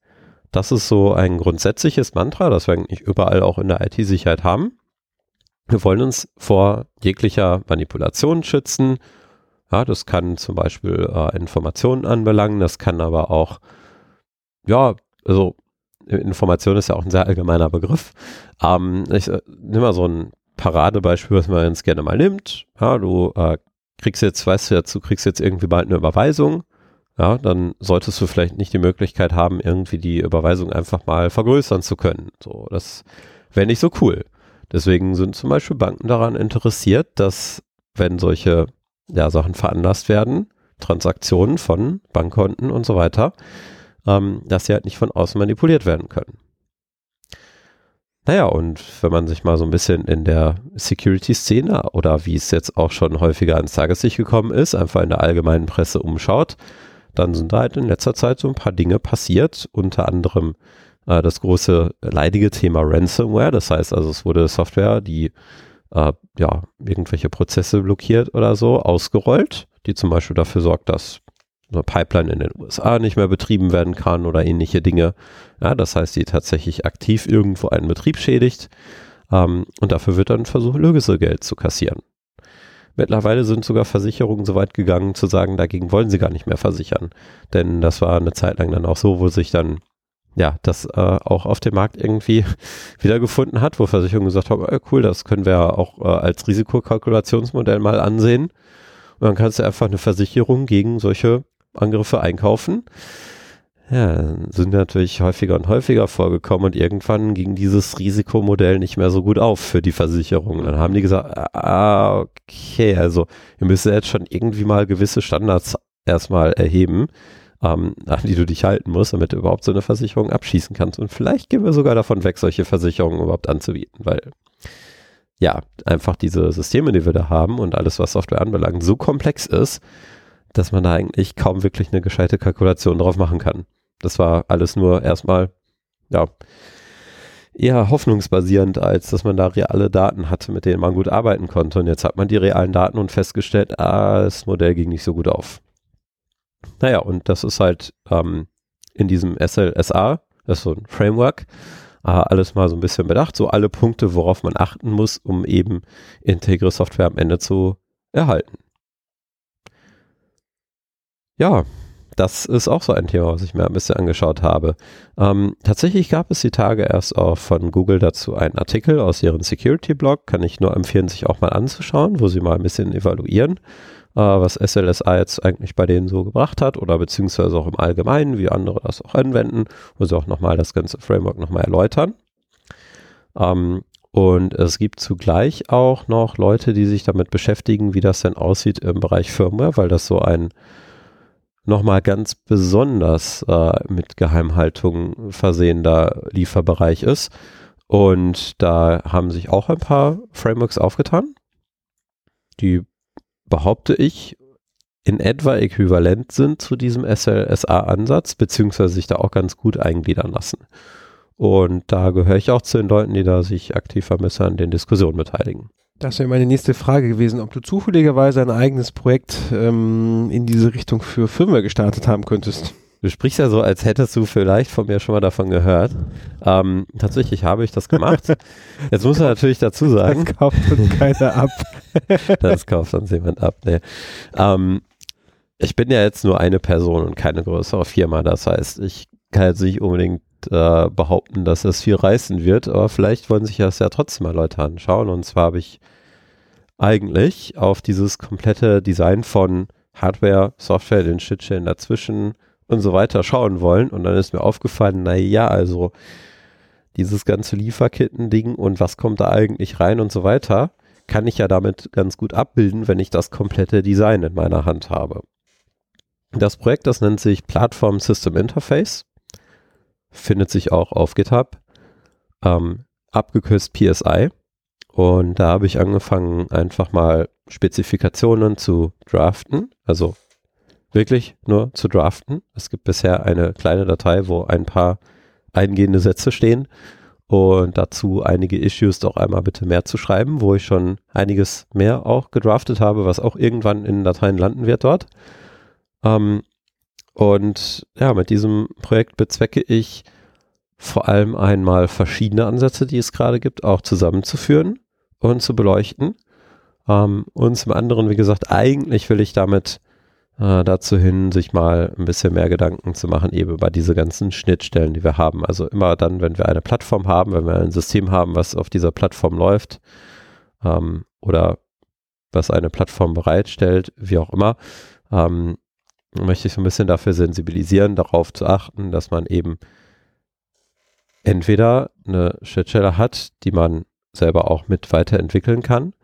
Das ist so ein grundsätzliches Mantra, das wir eigentlich überall auch in der IT-Sicherheit haben. Wir wollen uns vor jeglicher Manipulation schützen. Ja, das kann zum Beispiel äh, Informationen anbelangen, das kann aber auch, ja, also Information ist ja auch ein sehr allgemeiner Begriff. Ähm, ich äh, nehme mal so ein Paradebeispiel, was man ganz gerne mal nimmt. Ja, du äh, kriegst jetzt, weißt du jetzt, du kriegst jetzt irgendwie bald eine Überweisung ja, dann solltest du vielleicht nicht die Möglichkeit haben, irgendwie die Überweisung einfach mal vergrößern zu können. So, das wäre nicht so cool. Deswegen sind zum Beispiel Banken daran interessiert, dass wenn solche ja, Sachen veranlasst werden, Transaktionen von Bankkonten und so weiter, ähm, dass sie halt nicht von außen manipuliert werden können. Naja, und wenn man sich mal so ein bisschen in der Security-Szene oder wie es jetzt auch schon häufiger ans Tageslicht gekommen ist, einfach in der allgemeinen Presse umschaut, dann sind da halt in letzter Zeit so ein paar Dinge passiert, unter anderem äh, das große leidige Thema Ransomware. Das heißt also, es wurde Software, die äh, ja irgendwelche Prozesse blockiert oder so, ausgerollt, die zum Beispiel dafür sorgt, dass eine Pipeline in den USA nicht mehr betrieben werden kann oder ähnliche Dinge. Ja, das heißt, die tatsächlich aktiv irgendwo einen Betrieb schädigt. Ähm, und dafür wird dann versucht, Lösegeld zu kassieren. Mittlerweile sind sogar Versicherungen so weit gegangen zu sagen, dagegen wollen sie gar nicht mehr versichern. Denn das war eine Zeit lang dann auch so, wo sich dann ja, das äh, auch auf dem Markt irgendwie wiedergefunden hat, wo Versicherungen gesagt haben, äh, cool, das können wir auch äh, als Risikokalkulationsmodell mal ansehen. Und dann kannst du einfach eine Versicherung gegen solche Angriffe einkaufen. Ja, sind natürlich häufiger und häufiger vorgekommen und irgendwann ging dieses Risikomodell nicht mehr so gut auf für die Versicherung. Dann haben die gesagt, ah, okay, also ihr müsst jetzt schon irgendwie mal gewisse Standards erstmal erheben ähm, an die du dich halten musst, damit du überhaupt so eine Versicherung abschießen kannst. Und vielleicht gehen wir sogar davon weg, solche Versicherungen überhaupt anzubieten, weil ja, einfach diese Systeme, die wir da haben und alles, was Software anbelangt, so komplex ist, dass man da eigentlich kaum wirklich eine gescheite Kalkulation drauf machen kann. Das war alles nur erstmal, ja, eher hoffnungsbasierend, als dass man da reale Daten hatte, mit denen man gut arbeiten konnte. Und jetzt hat man die realen Daten und festgestellt, ah, das Modell ging nicht so gut auf. Naja, und das ist halt ähm, in diesem SLSA, das ist so ein Framework, äh, alles mal so ein bisschen bedacht, so alle Punkte, worauf man achten muss, um eben integre Software am Ende zu erhalten. Ja, das ist auch so ein Thema, was ich mir ein bisschen angeschaut habe. Ähm, tatsächlich gab es die Tage erst auch von Google dazu einen Artikel aus ihrem Security-Blog. Kann ich nur empfehlen, sich auch mal anzuschauen, wo sie mal ein bisschen evaluieren äh, was SLSA jetzt eigentlich bei denen so gebracht hat oder beziehungsweise auch im Allgemeinen, wie andere das auch anwenden, wo sie auch nochmal das ganze Framework nochmal erläutern. Ähm, und es gibt zugleich auch noch Leute, die sich damit beschäftigen, wie das denn aussieht im Bereich Firmware, weil das so ein nochmal ganz besonders äh, mit Geheimhaltung versehender Lieferbereich ist. Und da haben sich auch ein paar Frameworks aufgetan, die behaupte ich, in etwa äquivalent sind zu diesem SLSA-Ansatz, beziehungsweise sich da auch ganz gut eingliedern lassen. Und da gehöre ich auch zu den Leuten, die da sich aktiv vermisse an den Diskussionen beteiligen. Das wäre meine nächste Frage gewesen, ob du zufälligerweise ein eigenes Projekt ähm, in diese Richtung für Firmware gestartet haben könntest. Du sprichst ja so, als hättest du vielleicht von mir schon mal davon gehört. Ähm, tatsächlich habe ich das gemacht. Jetzt muss man natürlich dazu sagen. Das kauft uns keiner ab. das kauft uns jemand ab. Nee. Ähm, ich bin ja jetzt nur eine Person und keine größere Firma. Das heißt, ich kann jetzt nicht unbedingt äh, behaupten, dass das viel reißen wird, aber vielleicht wollen sich das ja trotzdem mal Leute anschauen. Und zwar habe ich eigentlich auf dieses komplette Design von Hardware, Software, den Schnittstellen dazwischen und so weiter schauen wollen. Und dann ist mir aufgefallen, na ja, also dieses ganze Lieferketten-Ding und was kommt da eigentlich rein und so weiter, kann ich ja damit ganz gut abbilden, wenn ich das komplette Design in meiner Hand habe. Das Projekt, das nennt sich Platform System Interface, findet sich auch auf GitHub, ähm, abgekürzt PSI. Und da habe ich angefangen, einfach mal Spezifikationen zu draften, also wirklich nur zu draften. Es gibt bisher eine kleine Datei, wo ein paar eingehende Sätze stehen und dazu einige Issues doch einmal bitte mehr zu schreiben, wo ich schon einiges mehr auch gedraftet habe, was auch irgendwann in Dateien landen wird dort. Ähm, und ja, mit diesem Projekt bezwecke ich vor allem einmal verschiedene Ansätze, die es gerade gibt, auch zusammenzuführen und zu beleuchten. Ähm, und zum anderen, wie gesagt, eigentlich will ich damit äh, dazu hin, sich mal ein bisschen mehr Gedanken zu machen, eben über diese ganzen Schnittstellen, die wir haben. Also immer dann, wenn wir eine Plattform haben, wenn wir ein System haben, was auf dieser Plattform läuft ähm, oder was eine Plattform bereitstellt, wie auch immer, ähm, möchte ich so ein bisschen dafür sensibilisieren, darauf zu achten, dass man eben entweder eine Schnittstelle hat, die man selber auch mit weiterentwickeln kann,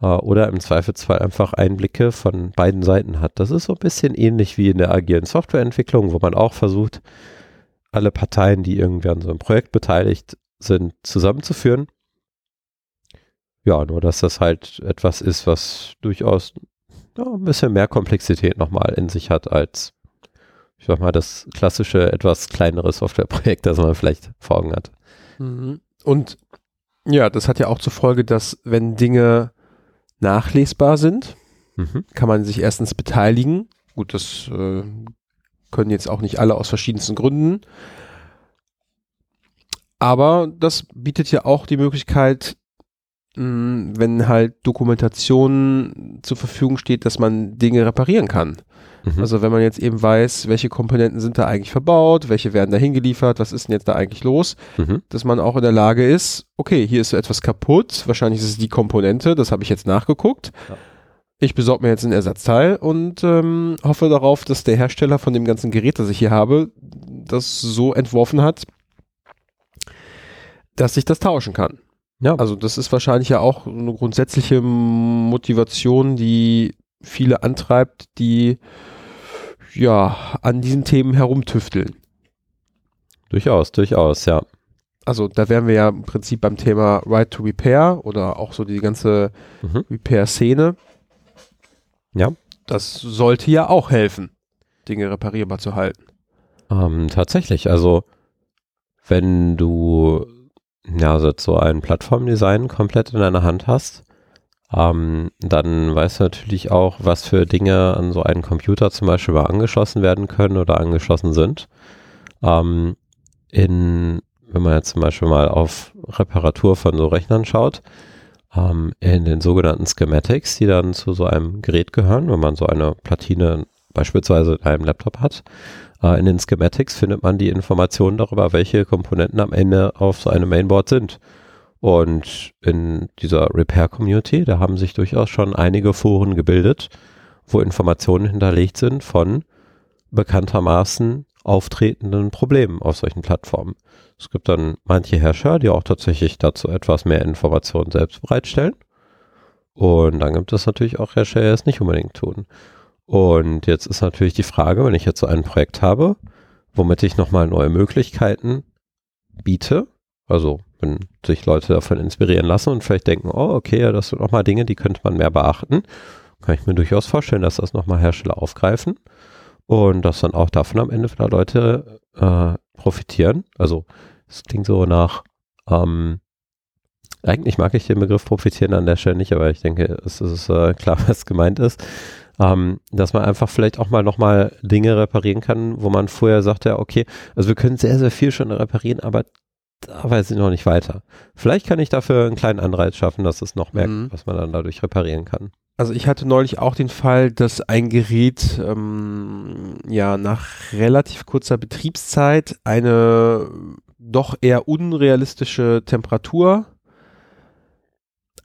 äh, oder im Zweifelsfall einfach Einblicke von beiden Seiten hat. Das ist so ein bisschen ähnlich wie in der agilen Softwareentwicklung, wo man auch versucht, alle Parteien, die irgendwie an so einem Projekt beteiligt sind, zusammenzuführen. Ja, nur dass das halt etwas ist, was durchaus ja, ein bisschen mehr Komplexität nochmal in sich hat als, ich sag mal, das klassische, etwas kleinere Softwareprojekt, das man vielleicht vor Augen hat. Mhm. Und ja, das hat ja auch zur Folge, dass wenn Dinge nachlesbar sind, Mhm. kann man sich erstens beteiligen. Gut, das äh, können jetzt auch nicht alle aus verschiedensten Gründen. Aber das bietet ja auch die Möglichkeit, wenn halt Dokumentation zur Verfügung steht, dass man Dinge reparieren kann. Mhm. Also wenn man jetzt eben weiß, welche Komponenten sind da eigentlich verbaut, welche werden da hingeliefert, was ist denn jetzt da eigentlich los, Mhm. dass man auch in der Lage ist, okay, hier ist so etwas kaputt, wahrscheinlich ist es die Komponente, das habe ich jetzt nachgeguckt. Ja. Ich besorge mir jetzt ein Ersatzteil und ähm, hoffe darauf, dass der Hersteller von dem ganzen Gerät, das ich hier habe, das so entworfen hat, dass ich das tauschen kann. Ja. Also das ist wahrscheinlich ja auch eine grundsätzliche Motivation, die viele antreibt, die ja an diesen Themen herumtüfteln. Durchaus, durchaus, ja. Also da wären wir ja im Prinzip beim Thema Right to Repair oder auch so die ganze Mhm. Repair-Szene. Ja. Das sollte ja auch helfen, Dinge reparierbar zu halten. Ähm, tatsächlich, also wenn du ja also so ein Plattformdesign komplett in deiner Hand hast, ähm, dann weißt du natürlich auch, was für Dinge an so einen Computer zum Beispiel mal angeschlossen werden können oder angeschlossen sind. Ähm, in, wenn man jetzt zum Beispiel mal auf Reparatur von so Rechnern schaut, ähm, in den sogenannten Schematics, die dann zu so einem Gerät gehören, wenn man so eine Platine beispielsweise in einem Laptop hat, äh, in den Schematics findet man die Informationen darüber, welche Komponenten am Ende auf so einem Mainboard sind. Und in dieser Repair-Community, da haben sich durchaus schon einige Foren gebildet, wo Informationen hinterlegt sind von bekanntermaßen auftretenden Problemen auf solchen Plattformen. Es gibt dann manche Herrscher, die auch tatsächlich dazu etwas mehr Informationen selbst bereitstellen. Und dann gibt es natürlich auch Hersteller, die es nicht unbedingt tun. Und jetzt ist natürlich die Frage, wenn ich jetzt so ein Projekt habe, womit ich nochmal neue Möglichkeiten biete, also wenn sich Leute davon inspirieren lassen und vielleicht denken, oh, okay, das sind nochmal Dinge, die könnte man mehr beachten, kann ich mir durchaus vorstellen, dass das nochmal Hersteller aufgreifen und dass dann auch davon am Ende wieder Leute äh, profitieren. Also es klingt so nach, ähm, eigentlich mag ich den Begriff profitieren an der Stelle nicht, aber ich denke, es ist äh, klar, was gemeint ist. Ähm, dass man einfach vielleicht auch mal nochmal Dinge reparieren kann, wo man vorher sagte, ja, okay, also wir können sehr, sehr viel schon reparieren, aber da weiß ich noch nicht weiter. Vielleicht kann ich dafür einen kleinen Anreiz schaffen, dass es noch merkt, Mhm. was man dann dadurch reparieren kann. Also ich hatte neulich auch den Fall, dass ein Gerät ähm, ja nach relativ kurzer Betriebszeit eine doch eher unrealistische Temperatur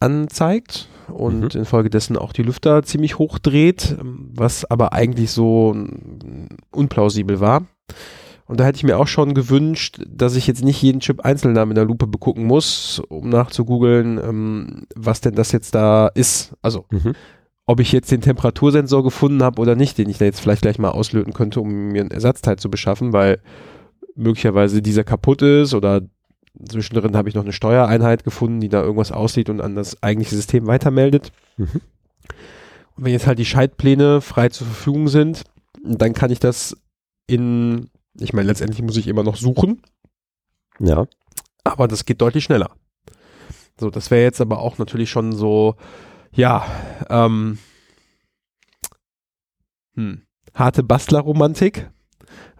anzeigt und Mhm. infolgedessen auch die Lüfter ziemlich hoch dreht, was aber eigentlich so unplausibel war. Und da hätte ich mir auch schon gewünscht, dass ich jetzt nicht jeden Chip einzeln da mit der Lupe begucken muss, um nachzugoogeln, ähm, was denn das jetzt da ist. Also Mhm. ob ich jetzt den Temperatursensor gefunden habe oder nicht, den ich da jetzt vielleicht gleich mal auslöten könnte, um mir ein Ersatzteil zu beschaffen, weil möglicherweise dieser kaputt ist oder zwischendrin habe ich noch eine Steuereinheit gefunden, die da irgendwas aussieht und an das eigentliche System weitermeldet. Mhm. Und wenn jetzt halt die Schaltpläne frei zur Verfügung sind, dann kann ich das in, ich meine, letztendlich muss ich immer noch suchen, Ja. aber das geht deutlich schneller. So, das wäre jetzt aber auch natürlich schon so, ja, ähm, hm, harte Bastlerromantik,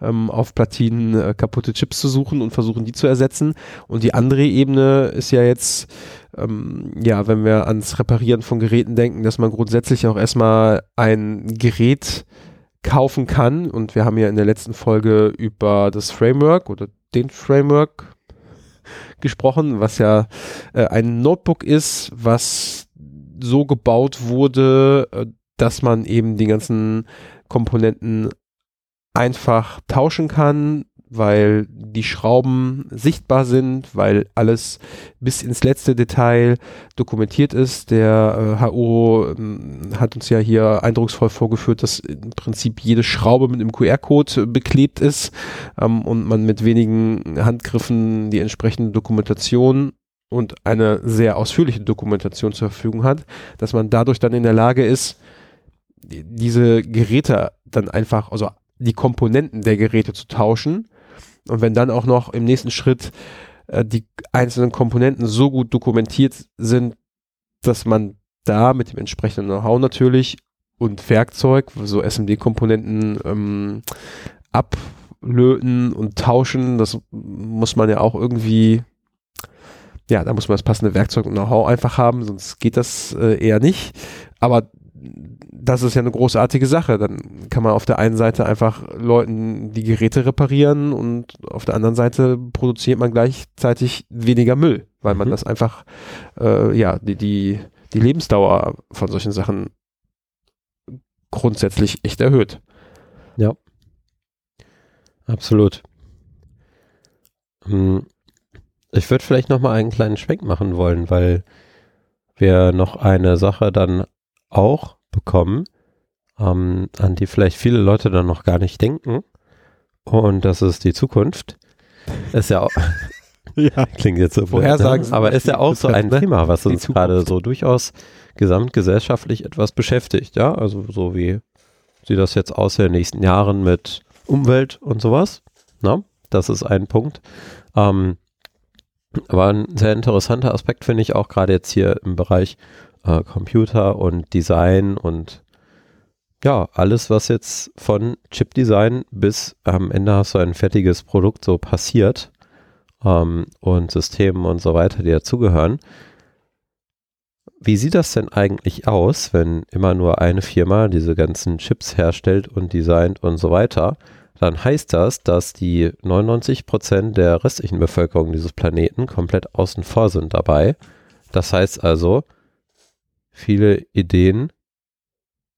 ähm, auf Platinen äh, kaputte Chips zu suchen und versuchen, die zu ersetzen. Und die andere Ebene ist ja jetzt, ähm, ja, wenn wir ans Reparieren von Geräten denken, dass man grundsätzlich auch erstmal ein Gerät kaufen kann. Und wir haben ja in der letzten Folge über das Framework oder den Framework gesprochen, was ja äh, ein Notebook ist, was so gebaut wurde, äh, dass man eben die ganzen Komponenten einfach tauschen kann, weil die Schrauben sichtbar sind, weil alles bis ins letzte Detail dokumentiert ist. Der äh, HO ähm, hat uns ja hier eindrucksvoll vorgeführt, dass im Prinzip jede Schraube mit einem QR-Code beklebt ist ähm, und man mit wenigen Handgriffen die entsprechende Dokumentation und eine sehr ausführliche Dokumentation zur Verfügung hat, dass man dadurch dann in der Lage ist, diese Geräte dann einfach, also die Komponenten der Geräte zu tauschen. Und wenn dann auch noch im nächsten Schritt äh, die einzelnen Komponenten so gut dokumentiert sind, dass man da mit dem entsprechenden Know-how natürlich und Werkzeug, so SMD-Komponenten ähm, ablöten und tauschen, das muss man ja auch irgendwie ja, da muss man das passende Werkzeug und Know-how einfach haben, sonst geht das äh, eher nicht. Aber das ist ja eine großartige Sache. Dann kann man auf der einen Seite einfach Leuten die Geräte reparieren und auf der anderen Seite produziert man gleichzeitig weniger Müll, weil man Mhm. das einfach, äh, ja, die, die, die Lebensdauer von solchen Sachen grundsätzlich echt erhöht. Absolut. Hm, Ich würde vielleicht noch mal einen kleinen Schwenk machen wollen, weil wir noch eine Sache dann auch bekommen, ähm, an die vielleicht viele Leute dann noch gar nicht denken. Und das ist die Zukunft. Ist ja auch, Ja. klingt jetzt so Vorhersagen ne? aber ist ja auch so ein ne? Thema, was uns gerade so durchaus gesamtgesellschaftlich etwas beschäftigt, ja, also so wie sieht das jetzt aus in den nächsten Jahren mit Umwelt und sowas, na, das ist ein Punkt. Ähm, aber ein sehr interessanter Aspekt finde ich auch gerade jetzt hier im Bereich äh, Computer und Design und ja, alles, was jetzt von Chipdesign bis am Ende hast du ein fertiges Produkt so passiert ähm, und Systemen und so weiter, die dazugehören. Wie sieht das denn eigentlich aus, wenn immer nur eine Firma diese ganzen Chips herstellt und designt und so weiter? Dann heißt das, dass die 99% der restlichen Bevölkerung dieses Planeten komplett außen vor sind dabei. Das heißt also, viele Ideen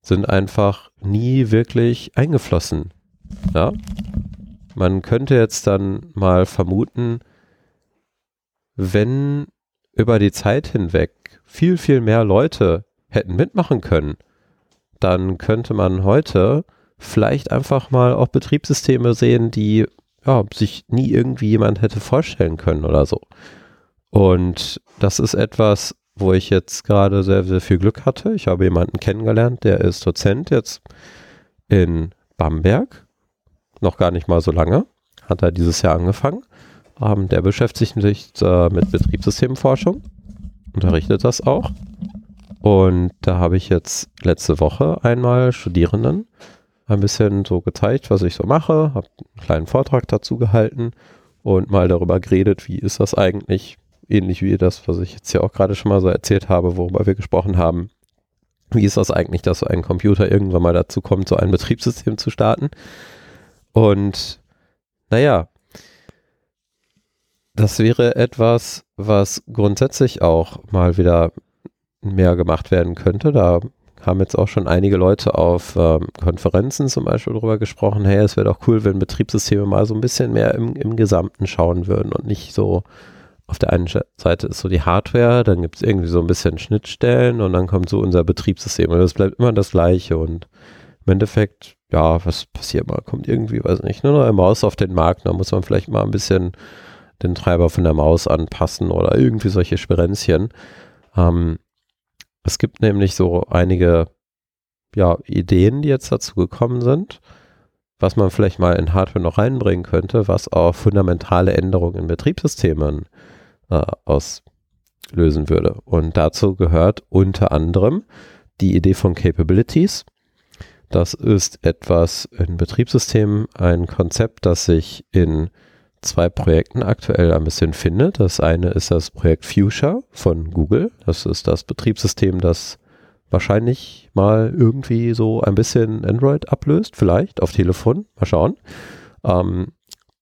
sind einfach nie wirklich eingeflossen. Ja? Man könnte jetzt dann mal vermuten, wenn über die Zeit hinweg viel, viel mehr Leute hätten mitmachen können, dann könnte man heute vielleicht einfach mal auch Betriebssysteme sehen, die ja, sich nie irgendwie jemand hätte vorstellen können oder so. Und das ist etwas, wo ich jetzt gerade sehr, sehr viel Glück hatte. Ich habe jemanden kennengelernt, der ist Dozent jetzt in Bamberg. Noch gar nicht mal so lange. Hat er dieses Jahr angefangen. Ähm, der beschäftigt sich äh, mit Betriebssystemforschung. Unterrichtet das auch. Und da habe ich jetzt letzte Woche einmal Studierenden ein bisschen so gezeigt, was ich so mache, habe einen kleinen Vortrag dazu gehalten und mal darüber geredet, wie ist das eigentlich, ähnlich wie das, was ich jetzt ja auch gerade schon mal so erzählt habe, worüber wir gesprochen haben. Wie ist das eigentlich, dass so ein Computer irgendwann mal dazu kommt, so ein Betriebssystem zu starten? Und naja, das wäre etwas, was grundsätzlich auch mal wieder mehr gemacht werden könnte. Da haben jetzt auch schon einige Leute auf ähm, Konferenzen zum Beispiel darüber gesprochen, hey, es wäre doch cool, wenn Betriebssysteme mal so ein bisschen mehr im, im Gesamten schauen würden und nicht so auf der einen Seite ist so die Hardware, dann gibt es irgendwie so ein bisschen Schnittstellen und dann kommt so unser Betriebssystem und das bleibt immer das gleiche und im Endeffekt, ja, was passiert mal? Kommt irgendwie, weiß nicht, eine neue Maus auf den Markt, da muss man vielleicht mal ein bisschen den Treiber von der Maus anpassen oder irgendwie solche Sperenzchen. Ähm, es gibt nämlich so einige ja, Ideen, die jetzt dazu gekommen sind, was man vielleicht mal in Hardware noch reinbringen könnte, was auch fundamentale Änderungen in Betriebssystemen äh, auslösen würde. Und dazu gehört unter anderem die Idee von Capabilities. Das ist etwas in Betriebssystemen, ein Konzept, das sich in zwei Projekten aktuell ein bisschen findet. Das eine ist das Projekt Fuchsia von Google. Das ist das Betriebssystem, das wahrscheinlich mal irgendwie so ein bisschen Android ablöst, vielleicht auf Telefon. Mal schauen. Ähm,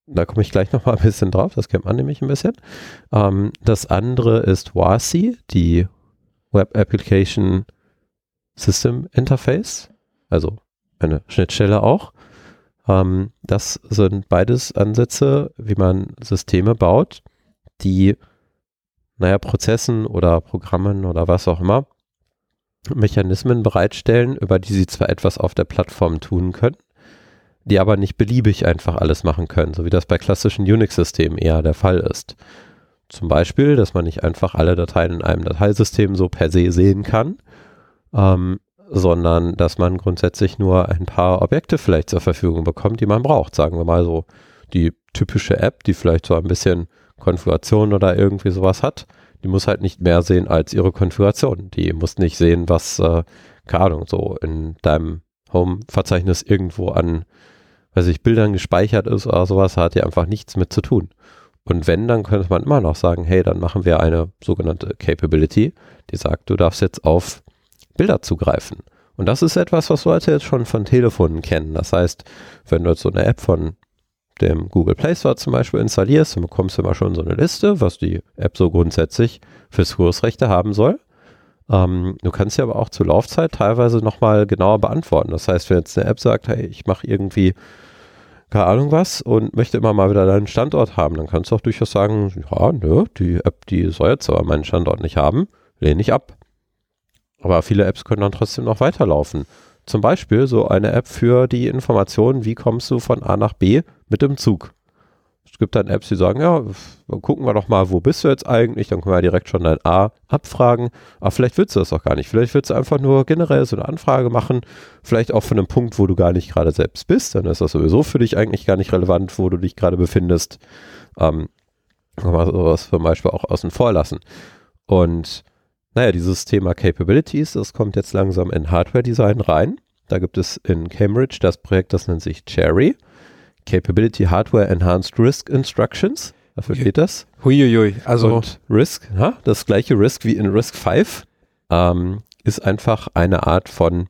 da komme ich gleich noch mal ein bisschen drauf. Das kennt man nämlich ein bisschen. Ähm, das andere ist WASI, die Web Application System Interface. Also eine Schnittstelle auch. Ähm, das sind beides Ansätze, wie man Systeme baut, die, naja, Prozessen oder Programmen oder was auch immer, Mechanismen bereitstellen, über die sie zwar etwas auf der Plattform tun können, die aber nicht beliebig einfach alles machen können, so wie das bei klassischen Unix-Systemen eher der Fall ist. Zum Beispiel, dass man nicht einfach alle Dateien in einem Dateisystem so per se sehen kann, ähm, sondern dass man grundsätzlich nur ein paar Objekte vielleicht zur Verfügung bekommt, die man braucht. Sagen wir mal so die typische App, die vielleicht so ein bisschen Konfiguration oder irgendwie sowas hat, die muss halt nicht mehr sehen als ihre Konfiguration. Die muss nicht sehen, was, äh, keine Ahnung, so in deinem Home-Verzeichnis irgendwo an, weiß ich, Bildern gespeichert ist oder sowas, hat ja einfach nichts mit zu tun. Und wenn, dann könnte man immer noch sagen, hey, dann machen wir eine sogenannte Capability, die sagt, du darfst jetzt auf Bilder zugreifen. Und das ist etwas, was Leute jetzt schon von Telefonen kennen. Das heißt, wenn du jetzt so eine App von dem Google Play Store zum Beispiel installierst, dann bekommst du immer schon so eine Liste, was die App so grundsätzlich für Zugriffsrechte haben soll. Ähm, du kannst sie aber auch zur Laufzeit teilweise nochmal genauer beantworten. Das heißt, wenn jetzt eine App sagt, hey, ich mache irgendwie keine Ahnung was und möchte immer mal wieder deinen Standort haben, dann kannst du auch durchaus sagen, ja, nö, die App, die soll jetzt aber meinen Standort nicht haben, lehne ich ab. Aber viele Apps können dann trotzdem noch weiterlaufen. Zum Beispiel so eine App für die Information, wie kommst du von A nach B mit dem Zug. Es gibt dann Apps, die sagen, ja, gucken wir doch mal, wo bist du jetzt eigentlich? Dann können wir direkt schon dein A abfragen. Aber vielleicht willst du das auch gar nicht. Vielleicht willst du einfach nur generell so eine Anfrage machen. Vielleicht auch von einem Punkt, wo du gar nicht gerade selbst bist. Dann ist das sowieso für dich eigentlich gar nicht relevant, wo du dich gerade befindest. Ähm, kann man sowas zum Beispiel auch außen vor lassen. Und naja, dieses Thema Capabilities, das kommt jetzt langsam in Hardware Design rein. Da gibt es in Cambridge das Projekt, das nennt sich Cherry. Capability Hardware Enhanced Risk Instructions. Dafür steht das. Huiuiui, also Und RISC, ja, das gleiche RISC wie in RISC 5, ähm, ist einfach eine Art von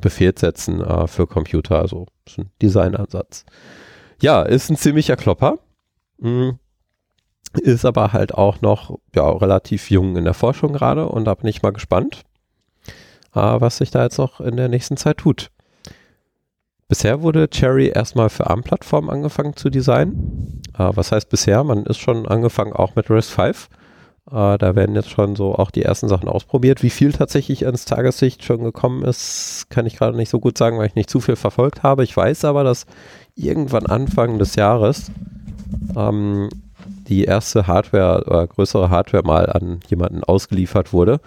Befehlssätzen äh, für Computer, also ist ein Designansatz. Ja, ist ein ziemlicher Klopper. Mhm. Ist aber halt auch noch ja, relativ jung in der Forschung gerade und da bin ich mal gespannt, äh, was sich da jetzt noch in der nächsten Zeit tut. Bisher wurde Cherry erstmal für ARM-Plattformen angefangen zu designen. Äh, was heißt bisher? Man ist schon angefangen auch mit RISC 5. Äh, da werden jetzt schon so auch die ersten Sachen ausprobiert. Wie viel tatsächlich ans Tageslicht schon gekommen ist, kann ich gerade nicht so gut sagen, weil ich nicht zu viel verfolgt habe. Ich weiß aber, dass irgendwann Anfang des Jahres ähm, die erste Hardware oder größere Hardware mal an jemanden ausgeliefert wurde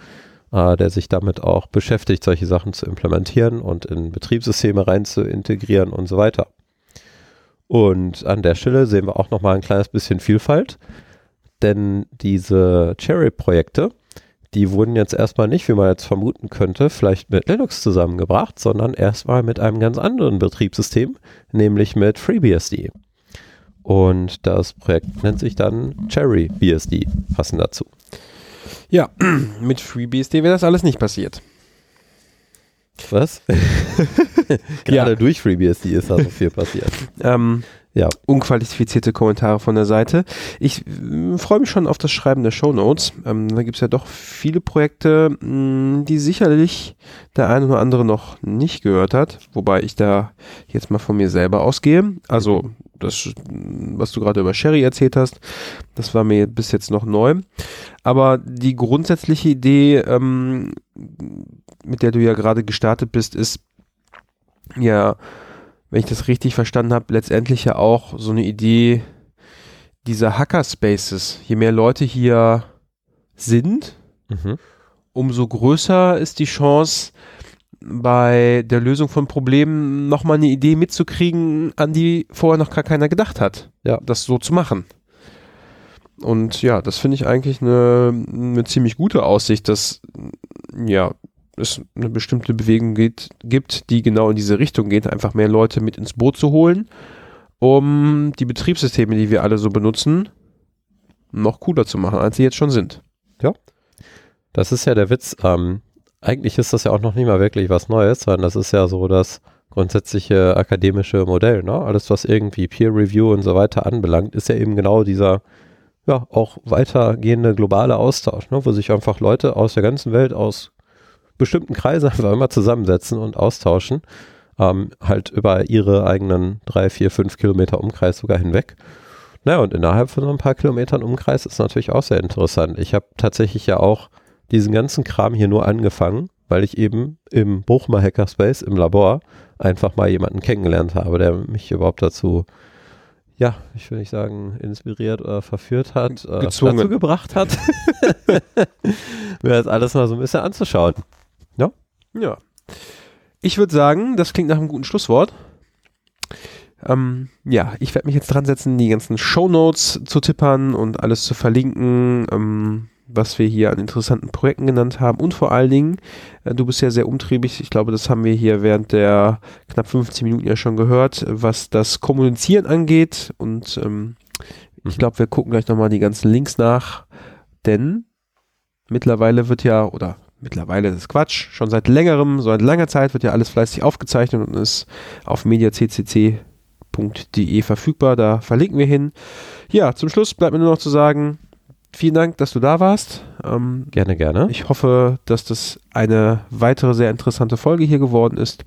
äh, der sich damit auch beschäftigt, solche Sachen zu implementieren und in Betriebssysteme rein zu integrieren und so weiter. Und an der Stelle sehen wir auch nochmal ein kleines bisschen Vielfalt, denn diese Cherry-Projekte, die wurden jetzt erstmal nicht, wie man jetzt vermuten könnte, vielleicht mit Linux zusammengebracht, sondern erstmal mit einem ganz anderen Betriebssystem, nämlich mit FreeBSD. Und das Projekt nennt sich dann CherryBSD, passend dazu. Ja, mit FreeBSD wäre das alles nicht passiert. Was? Gerade durch FreeBSD ist da so viel passiert. Ähm, Ja. unqualifizierte Kommentare von der Seite. Ich äh, freue mich schon auf das Schreiben der Shownotes. Ähm, da gibt es ja doch viele Projekte, mh, die sicherlich der eine oder andere noch nicht gehört hat, wobei ich da jetzt mal von mir selber ausgehe. Also das, mh, was du gerade über Sherry erzählt hast, das war mir bis jetzt noch neu. Aber die grundsätzliche Idee, ähm, mit der du ja gerade gestartet bist, ist ja, wenn ich das richtig verstanden habe, letztendlich ja auch so eine Idee dieser Hackerspaces. Je mehr Leute hier sind, Mhm. umso größer ist die Chance, bei der Lösung von Problemen nochmal eine Idee mitzukriegen, an die vorher noch gar keiner gedacht hat. Ja. Das so zu machen. Und ja, das finde ich eigentlich eine, eine ziemlich gute Aussicht, dass ja, es eine bestimmte Bewegung geht, gibt, die genau in diese Richtung geht, einfach mehr Leute mit ins Boot zu holen, um die Betriebssysteme, die wir alle so benutzen, noch cooler zu machen, als sie jetzt schon sind. Das ist ja der Witz. Ähm, eigentlich ist das ja auch noch nicht mal wirklich was Neues, sondern das ist ja so das grundsätzliche akademische Modell. Ne? Alles, was irgendwie Peer Review und so weiter anbelangt, ist ja eben genau dieser ja auch weitergehende globale Austausch, ne? wo sich einfach Leute aus der ganzen Welt, aus bestimmten Kreisen einfach immer zusammensetzen und austauschen. ähm, halt über ihre eigenen drei, vier, fünf Kilometer Umkreis sogar hinweg. Naja, und innerhalb von so ein paar Kilometern Umkreis ist natürlich auch sehr interessant. Ich habe tatsächlich ja auch diesen ganzen Kram hier nur angefangen, weil ich eben im Bochumer Hackerspace im Labor einfach mal jemanden kennengelernt habe, der mich überhaupt dazu, ja, ich will nicht sagen, inspiriert oder verführt hat, äh, Gezwungen. dazu gebracht hat, mir das alles mal so ein bisschen anzuschauen. Ja. Ich würde sagen, das klingt nach einem guten Schlusswort. Ähm, ja, ich werde mich jetzt dran setzen, die ganzen Shownotes zu tippern und alles zu verlinken, ähm, was wir hier an interessanten Projekten genannt haben. Und vor allen Dingen, äh, du bist ja sehr umtriebig. Ich glaube, das haben wir hier während der knapp 15 Minuten ja schon gehört, was das Kommunizieren angeht. Und ähm, ich glaube, wir gucken gleich nochmal die ganzen Links nach, denn mittlerweile wird ja, oder mittlerweile ist Quatsch, schon seit längerem, seit langer Zeit wird ja alles fleißig aufgezeichnet und ist auf mediaccc.de verfügbar, da verlinken wir hin. Ja, zum Schluss bleibt mir nur noch zu sagen, vielen Dank, dass du da warst. Ähm, Gerne, gerne. ich hoffe, dass das eine weitere sehr interessante Folge hier geworden ist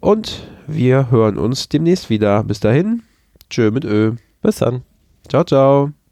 und wir hören uns demnächst wieder. Bis dahin, tschö mit Ö. Bis dann. Ciao, ciao.